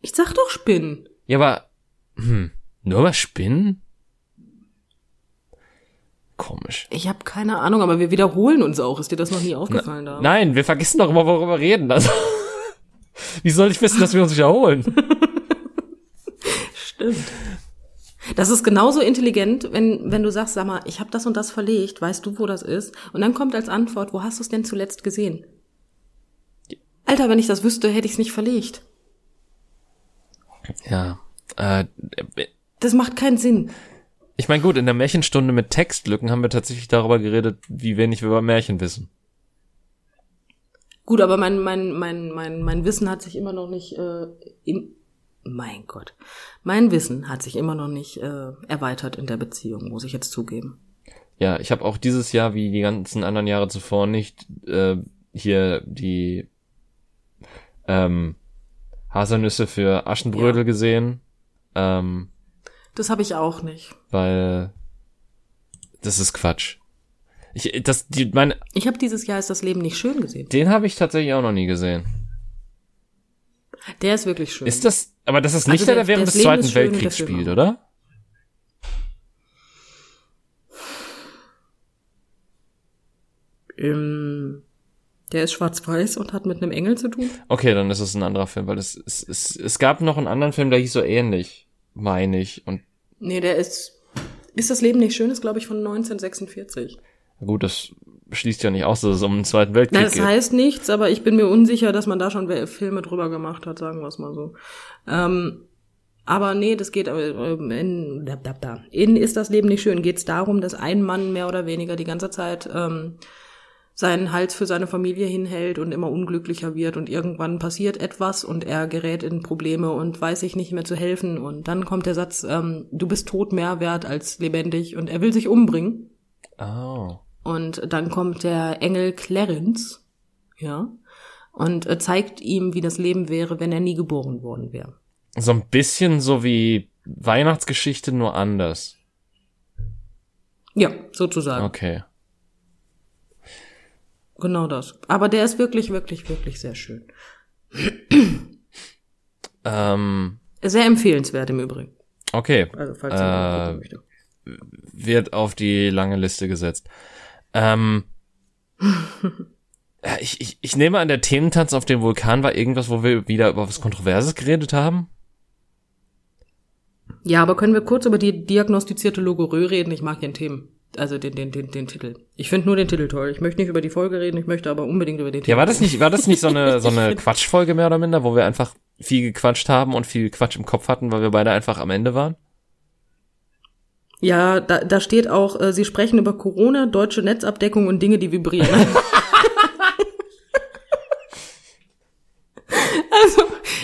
Ich sag doch Spinnen. ja, aber, hm, nur über Spinnen? Komisch. Ich habe keine Ahnung, aber wir wiederholen uns auch. Ist dir das noch nie aufgefallen da? Nein, wir vergessen doch immer, worüber wir reden. Also, wie soll ich wissen, dass wir uns wiederholen? Stimmt. Das ist genauso intelligent, wenn, wenn du sagst, sag mal, ich habe das und das verlegt, weißt du, wo das ist? Und dann kommt als Antwort, wo hast du es denn zuletzt gesehen? Alter, wenn ich das wüsste, hätte ich es nicht verlegt. Ja. Äh, Das macht keinen Sinn. ich meine, gut, in der Märchenstunde mit Textlücken haben wir tatsächlich darüber geredet, wie wenig wir über Märchen wissen. Gut, aber mein, mein, mein, mein, mein Wissen hat sich immer noch nicht äh, im, mein Gott. Mein Wissen hat sich immer noch nicht äh, erweitert in der Beziehung, muss ich jetzt zugeben. Ja, ich habe auch dieses Jahr, wie die ganzen anderen Jahre zuvor, nicht äh, hier die ähm, Haselnüsse für Aschenbrödel Ja. gesehen, ähm, Das habe ich auch nicht. weil das ist Quatsch. Ich, das, die, meine, Ich habe dieses Jahr ist das Leben nicht schön gesehen. den habe ich tatsächlich auch noch nie gesehen. Der ist wirklich schön. Ist das, aber das ist nicht Also der, der- der während des Zweiten schön Weltkriegs spielt, oder? ähm, der ist schwarz-weiß und hat mit einem Engel zu tun. Okay, dann ist es ein anderer Film, weil es, es, es, es gab noch einen anderen Film, der hieß so ähnlich, meine ich. Und Nee, der ist. Ist das Leben nicht schön? Ist, glaube ich, von 1946. gut, das schließt ja nicht aus, dass es um den Zweiten Weltkrieg Das geht. heißt nichts, aber ich bin mir unsicher, dass man da schon Filme drüber gemacht hat, sagen wir es mal so. Ähm, aber nee, das geht äh, in, in Ist das Leben nicht schön geht es darum, dass ein Mann mehr oder weniger die ganze Zeit ähm, seinen Hals für seine Familie hinhält und immer unglücklicher wird und irgendwann passiert etwas und er gerät in Probleme und weiß sich nicht mehr zu helfen und dann kommt der Satz, ähm, du bist tot mehr wert als lebendig und er will sich umbringen. Oh. Und dann kommt der Engel Clarence, ja, und äh, zeigt ihm, wie das Leben wäre, wenn er nie geboren worden wäre. So ein bisschen so wie Weihnachtsgeschichte, nur anders. Ja, sozusagen. Okay. Genau das. Aber der ist wirklich, wirklich, wirklich sehr schön. Ähm, Sehr empfehlenswert im Übrigen. okay. Also, falls Äh, möchte. Wird auf die lange Liste gesetzt. Ähm, ich, ich, ich nehme an, der Thementanz auf dem Vulkan war irgendwas, wo wir wieder über was Kontroverses geredet haben. Ja, aber können wir kurz über die diagnostizierte Logorö reden? Ich mag den Themen. Also den, den, den, den Titel. Ich finde nur den Titel toll. Ich möchte nicht über die Folge reden, ich möchte aber unbedingt über den Titel. Ja, war das nicht, war das nicht so eine, so eine Quatschfolge mehr oder minder, wo wir einfach viel gequatscht haben und viel Quatsch im Kopf hatten, weil wir beide einfach am Ende waren? Ja, da, da steht auch, äh, Sie sprechen über Corona, deutsche Netzabdeckung und Dinge, die vibrieren. also,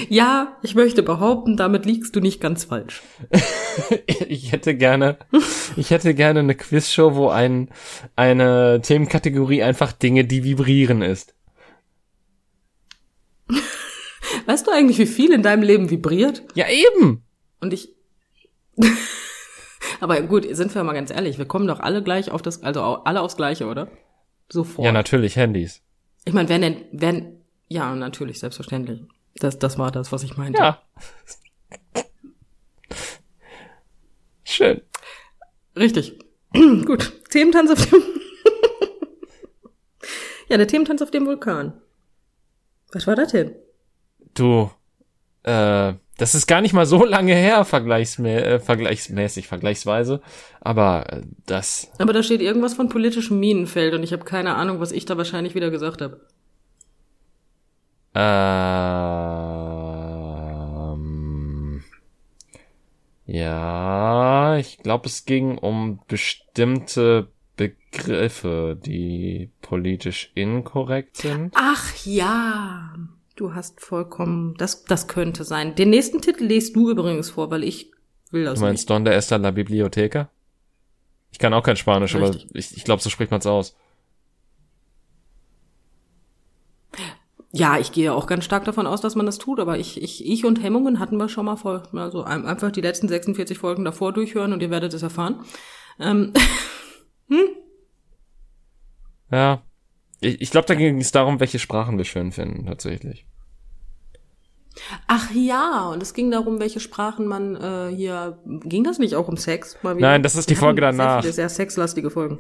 ja, ich möchte behaupten, damit liegst du nicht ganz falsch. Ich hätte gerne, ich hätte gerne eine Quizshow, wo ein, eine Themenkategorie einfach Dinge, die vibrieren ist. Weißt du eigentlich, wie viel in deinem Leben vibriert? Ja, eben! Und ich. Aber gut, sind wir mal ganz ehrlich, wir kommen doch alle gleich auf das, also alle aufs Gleiche, oder? Sofort. Ja, natürlich, Handys. ich meine, wenn denn, wenn, ja, natürlich, selbstverständlich. Das, das war das, was ich meinte. Ja. Schön. Richtig. Gut. Thementanz auf dem. ja, der Thementanz auf dem Vulkan. Was war das denn? Du, äh, das ist gar nicht mal so lange her, vergleichsmä äh, vergleichsmäßig, vergleichsweise. Aber äh, das, Aber da steht irgendwas von politischem Minenfeld und ich habe keine Ahnung, was ich da wahrscheinlich wieder gesagt habe. ähm, ja, ich glaube, es ging um bestimmte Begriffe, die politisch inkorrekt sind. Ach ja, du hast vollkommen, das, das könnte sein. Den nächsten Titel lest du übrigens vor, weil ich will das Du meinst nicht. Donde está la biblioteca? Ich kann auch kein Spanisch, aber Richtig. ich, ich glaube, so spricht man's aus. Ja, ich gehe auch ganz stark davon aus, dass man das tut, aber ich, ich, ich und Hemmungen hatten wir schon mal vor, also ein- einfach die letzten 46 Folgen davor durchhören und ihr werdet es erfahren. Ähm, Ja. Ich, ich glaube, da ging es darum, welche Sprachen wir schön finden, tatsächlich. Ach ja, und es ging darum, welche Sprachen man äh, hier. Ging das nicht auch um Sex? Mal wieder? Nein, das ist die Folge hatten danach. Sehr, viele sehr sexlastige Folgen.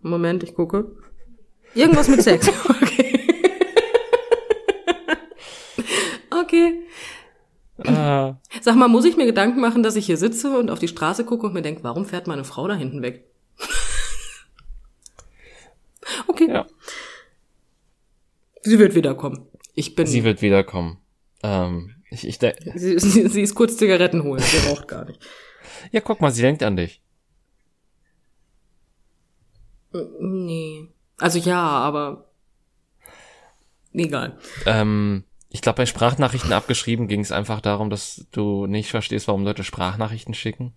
Moment, ich gucke. Irgendwas mit Sex. Okay. okay. Ah, Sag mal, muss ich mir Gedanken machen, dass ich hier sitze und auf die Straße gucke und mir denke, warum fährt meine Frau da hinten weg? okay. ja. Sie wird wiederkommen. Ich bin. Sie wird wiederkommen. Ähm, ich, ich sie, sie, sie ist kurz Zigaretten holen. Sie raucht gar nicht. Ja, guck mal, sie denkt an dich. Nee. Also ja, aber egal. Ähm, ich glaube, bei Sprachnachrichten abgeschrieben ging es einfach darum, dass du nicht verstehst, warum Leute Sprachnachrichten schicken.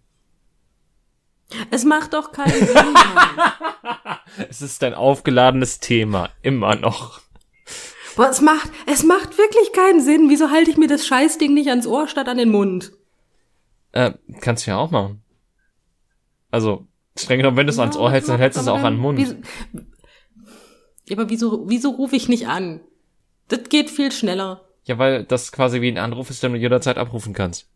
Es macht doch keinen Sinn. es ist ein aufgeladenes Thema, immer noch. Boah, es macht, es macht wirklich keinen Sinn. Wieso halte ich mir das Scheißding nicht ans Ohr statt an den Mund? Äh, kannst du ja auch machen. Also, streng genommen, wenn du es ja, ans Ohr hältst, dann hältst du es auch an den Mund. Wieso, ja, aber wieso, wieso rufe ich nicht an? Das geht viel schneller. Ja, weil das quasi wie ein Anruf ist, den du jederzeit abrufen kannst.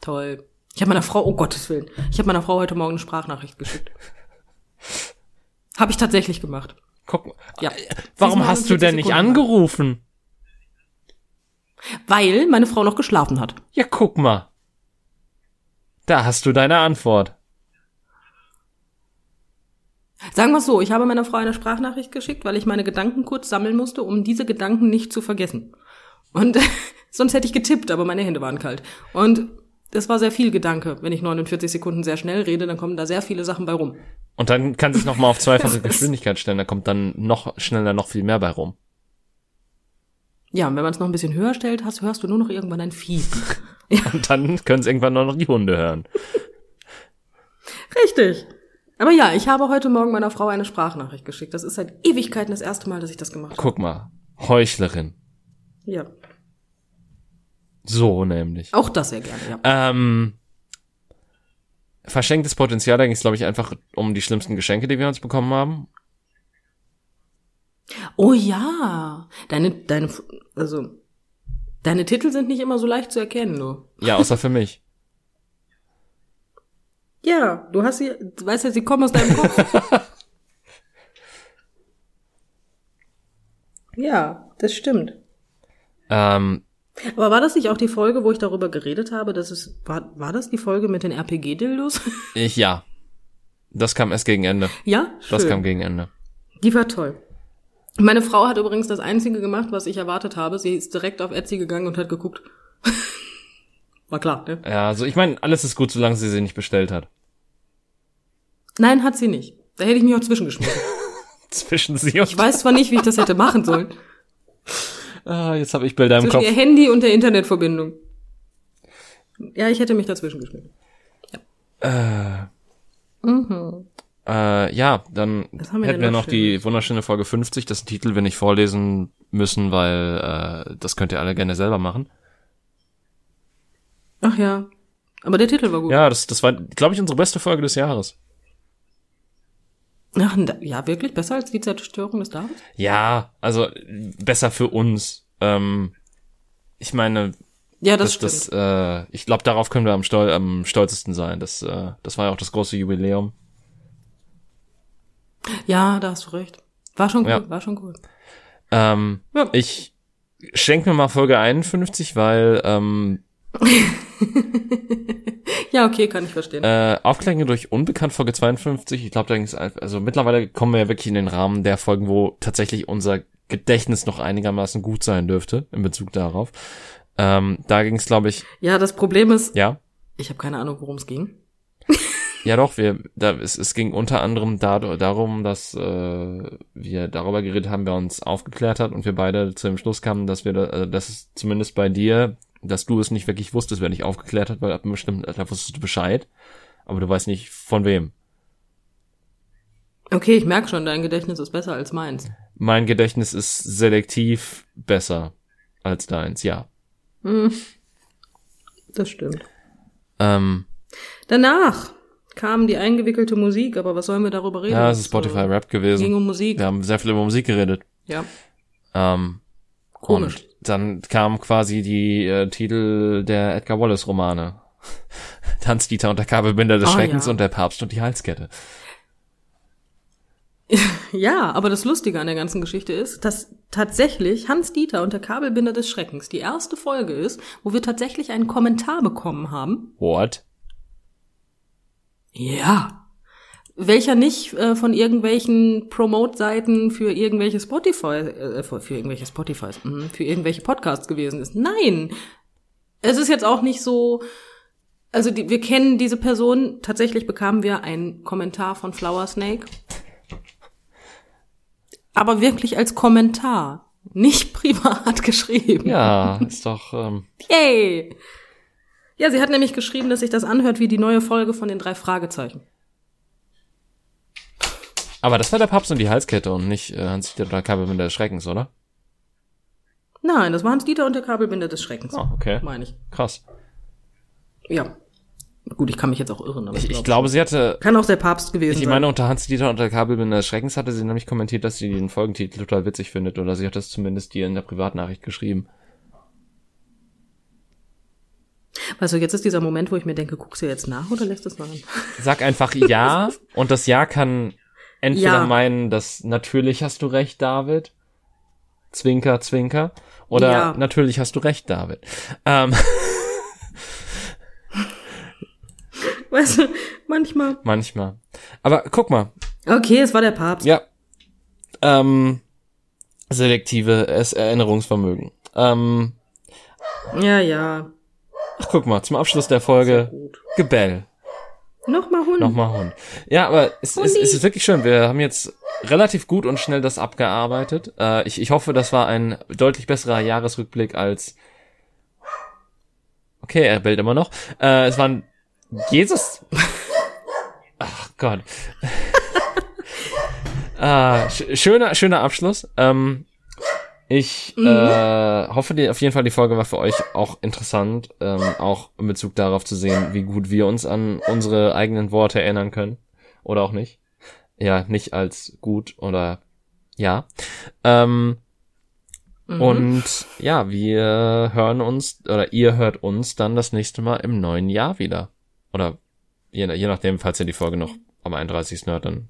Toll. Ich habe meiner Frau, oh Gottes Willen, ich habe meiner Frau heute Morgen eine Sprachnachricht geschickt. habe ich tatsächlich gemacht. Guck, ja. Warum hast du denn nicht Sekunden angerufen? Weil meine Frau noch geschlafen hat. Ja, guck mal. Da hast du deine Antwort. Sagen wir so, ich habe meiner Frau eine Sprachnachricht geschickt, weil ich meine Gedanken kurz sammeln musste, um diese Gedanken nicht zu vergessen. Und sonst hätte ich getippt, aber meine Hände waren kalt. Und das war sehr viel Gedanke. Wenn ich 49 Sekunden sehr schnell rede, dann kommen da sehr viele Sachen bei rum. Und dann kann sich noch mal auf zweifache Geschwindigkeit stellen, da kommt dann noch schneller noch viel mehr bei rum. Ja, und wenn man es noch ein bisschen höher stellt, hast, hörst du nur noch irgendwann ein Vieh. ja. Und dann können es irgendwann nur noch die Hunde hören. Richtig. Aber ja, ich habe heute Morgen meiner Frau eine Sprachnachricht geschickt. Das ist seit Ewigkeiten das erste Mal, dass ich das gemacht habe. Guck mal, Heuchlerin. Ja. So nämlich. Auch das sehr gerne, ja. Ähm, verschenktes Potenzial, da ging es, glaube ich, einfach um die schlimmsten Geschenke, die wir uns bekommen haben. Oh ja. Deine, deine, also, deine Titel sind nicht immer so leicht zu erkennen, nur. Ja, außer für mich. Ja, du hast sie, du weißt ja, sie kommen aus deinem Kopf. ja, das stimmt. Ähm, aber war das nicht auch die Folge, wo ich darüber geredet habe, dass es, war, war das die Folge mit den RPG-Dildos? Ich, ja. Das kam erst gegen Ende. Ja? Schön. Das kam gegen Ende. Die war toll. Meine Frau hat übrigens das Einzige gemacht, was ich erwartet habe. Sie ist direkt auf Etsy gegangen und hat geguckt. war klar, ne? Ja, also ich meine, alles ist gut, solange sie sie nicht bestellt hat. Nein, hat sie nicht. Da hätte ich mich auch zwischengeschmissen. Zwischen sie und... Ich weiß zwar nicht, wie ich das hätte machen sollen. Ah, jetzt habe ich Bilder im Zwischen Kopf. ihr Handy und der Internetverbindung. Ja, ich hätte mich dazwischen geschnitten. Ja. Äh, mhm. äh, ja, dann hätten wir noch die wunderschöne Folge 50, das Titel wir nicht vorlesen müssen, weil äh, das könnt ihr alle gerne selber machen. Ach ja. Aber der Titel war gut. Ja, das, das war, glaube ich, unsere beste Folge des Jahres. Ach, ja, wirklich? Besser als die Zerstörung des Davids? Ja, also besser für uns. Ähm, ich meine, ja, das, das stimmt. Das, äh, ich glaube, darauf können wir am, stol am stolzesten sein. Das, äh, das war ja auch das große Jubiläum. Ja, da hast du recht. War schon gut, ja. war schon gut. Ähm, ja. Ich schenke mir mal Folge 51, weil ähm, ja, okay, kann ich verstehen. Äh, Aufklärung durch Unbekannt, Folge 52. Ich glaube, da ist also mittlerweile kommen wir ja wirklich in den Rahmen der Folgen, wo tatsächlich unser Gedächtnis noch einigermaßen gut sein dürfte in Bezug darauf. Ähm, da ging es, glaube ich. Ja, das Problem ist. Ja. Ich habe keine Ahnung, worum es ging. ja, doch. Wir, da, es, es ging unter anderem da, darum, dass äh, wir darüber geredet haben, wer uns aufgeklärt hat und wir beide zu dem Schluss kamen, dass wir, da, äh, dass es zumindest bei dir dass du es nicht wirklich wusstest, wer dich aufgeklärt hat, weil ab einem bestimmten Alter wusstest du Bescheid, aber du weißt nicht von wem. Okay, ich merke schon, dein Gedächtnis ist besser als meins. Mein Gedächtnis ist selektiv besser als deins, ja. Hm. Das stimmt. Ähm, Danach kam die eingewickelte Musik, aber was sollen wir darüber reden? Ja, es ist Spotify Rap gewesen. Ging um Musik. Wir haben sehr viel über Musik geredet. Ja. Ähm, Komisch. Und dann kam quasi die äh, Titel der Edgar Wallace Romane. Tanzdieter und der Kabelbinder des oh, Schreckens ja. und der Papst und die Halskette. Ja, aber das Lustige an der ganzen Geschichte ist, dass tatsächlich Hans Dieter und der Kabelbinder des Schreckens die erste Folge ist, wo wir tatsächlich einen Kommentar bekommen haben. What? Ja. Welcher nicht äh, von irgendwelchen Promote-Seiten für irgendwelche Spotify, äh, für irgendwelche Spotifys, mh, für irgendwelche Podcasts gewesen ist. Nein, es ist jetzt auch nicht so. Also die, wir kennen diese Person. Tatsächlich bekamen wir einen Kommentar von Flower Snake, aber wirklich als Kommentar, nicht privat geschrieben. Ja, ist doch. Ähm, Yay! Ja, sie hat nämlich geschrieben, dass sich das anhört wie die neue Folge von den drei Fragezeichen. Aber das war der Papst und die Halskette und nicht äh, Hans-Dieter oder Kabelbinder des Schreckens, oder? Nein, das war Hans-Dieter und der Kabelbinder des Schreckens. Oh, okay. Meine ich. Krass. Ja. Gut, ich kann mich jetzt auch irren, aber Ich, ich, ich glaub, glaube, sie hatte. kann auch der Papst gewesen Ich sein. meine, unter Hans-Dieter und der Kabelbinder des Schreckens hatte sie nämlich kommentiert, dass sie den Folgentitel total witzig findet. Oder sie hat das zumindest dir in der Privatnachricht geschrieben. Weißt du, jetzt ist dieser Moment, wo ich mir denke, guckst du jetzt nach oder lässt es machen? Sag einfach ja und das Ja kann entweder Ja. meinen, dass natürlich hast du recht, David. Zwinker, zwinker. Oder Ja. natürlich hast du recht, David. Ähm, Weißt du, manchmal. manchmal. Aber guck mal, Okay, es war der Papst. ja. Ähm, selektive Erinnerungsvermögen. Ähm, Ja, ja. ach, guck mal, zum Abschluss der Folge. Gebell. Nochmal Hund. Nochmal Hund. Ja, aber es, es, es ist wirklich schön. Wir haben jetzt relativ gut und schnell das abgearbeitet. Äh, ich, ich hoffe, das war ein deutlich besserer Jahresrückblick als. Okay, er bellt immer noch. Äh, es waren Jesus. Ach Gott. sch schöner, schöner Abschluss. Ähm, ich äh, hoffe, die, auf jeden Fall die Folge war für euch auch interessant, ähm, auch in Bezug darauf zu sehen, wie gut wir uns an unsere eigenen Worte erinnern können. Oder auch nicht. Ja, nicht als gut oder ja. Ähm, Mhm. Und ja, wir hören uns, oder ihr hört uns dann das nächste Mal im neuen Jahr wieder. Oder je, je nachdem, falls ihr die Folge noch am 31. hört, dann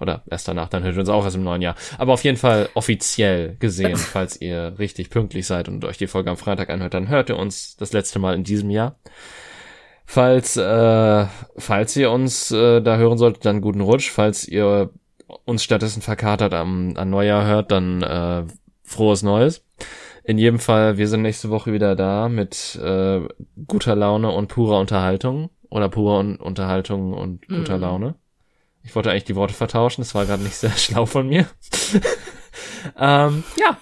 oder erst danach, dann hört ihr uns auch erst im neuen Jahr. Aber auf jeden Fall offiziell gesehen, falls ihr richtig pünktlich seid und euch die Folge am Freitag anhört, dann hört ihr uns das letzte Mal in diesem Jahr. Falls, äh, falls ihr uns äh, da hören solltet, dann guten Rutsch. Falls ihr uns stattdessen verkatert am, an Neujahr hört, dann äh, frohes Neues. In jedem Fall, wir sind nächste Woche wieder da mit äh, guter Laune und purer Unterhaltung. Oder purer Un Unterhaltung und guter Mhm. Laune. Ich wollte eigentlich die Worte vertauschen, das war gerade nicht sehr schlau von mir. ähm, ja.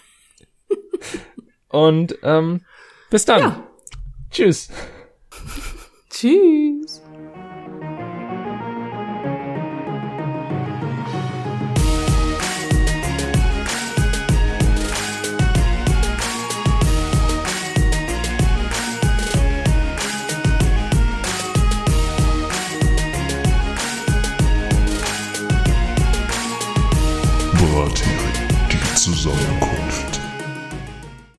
Und ähm, bis dann. Ja. Tschüss. Tschüss.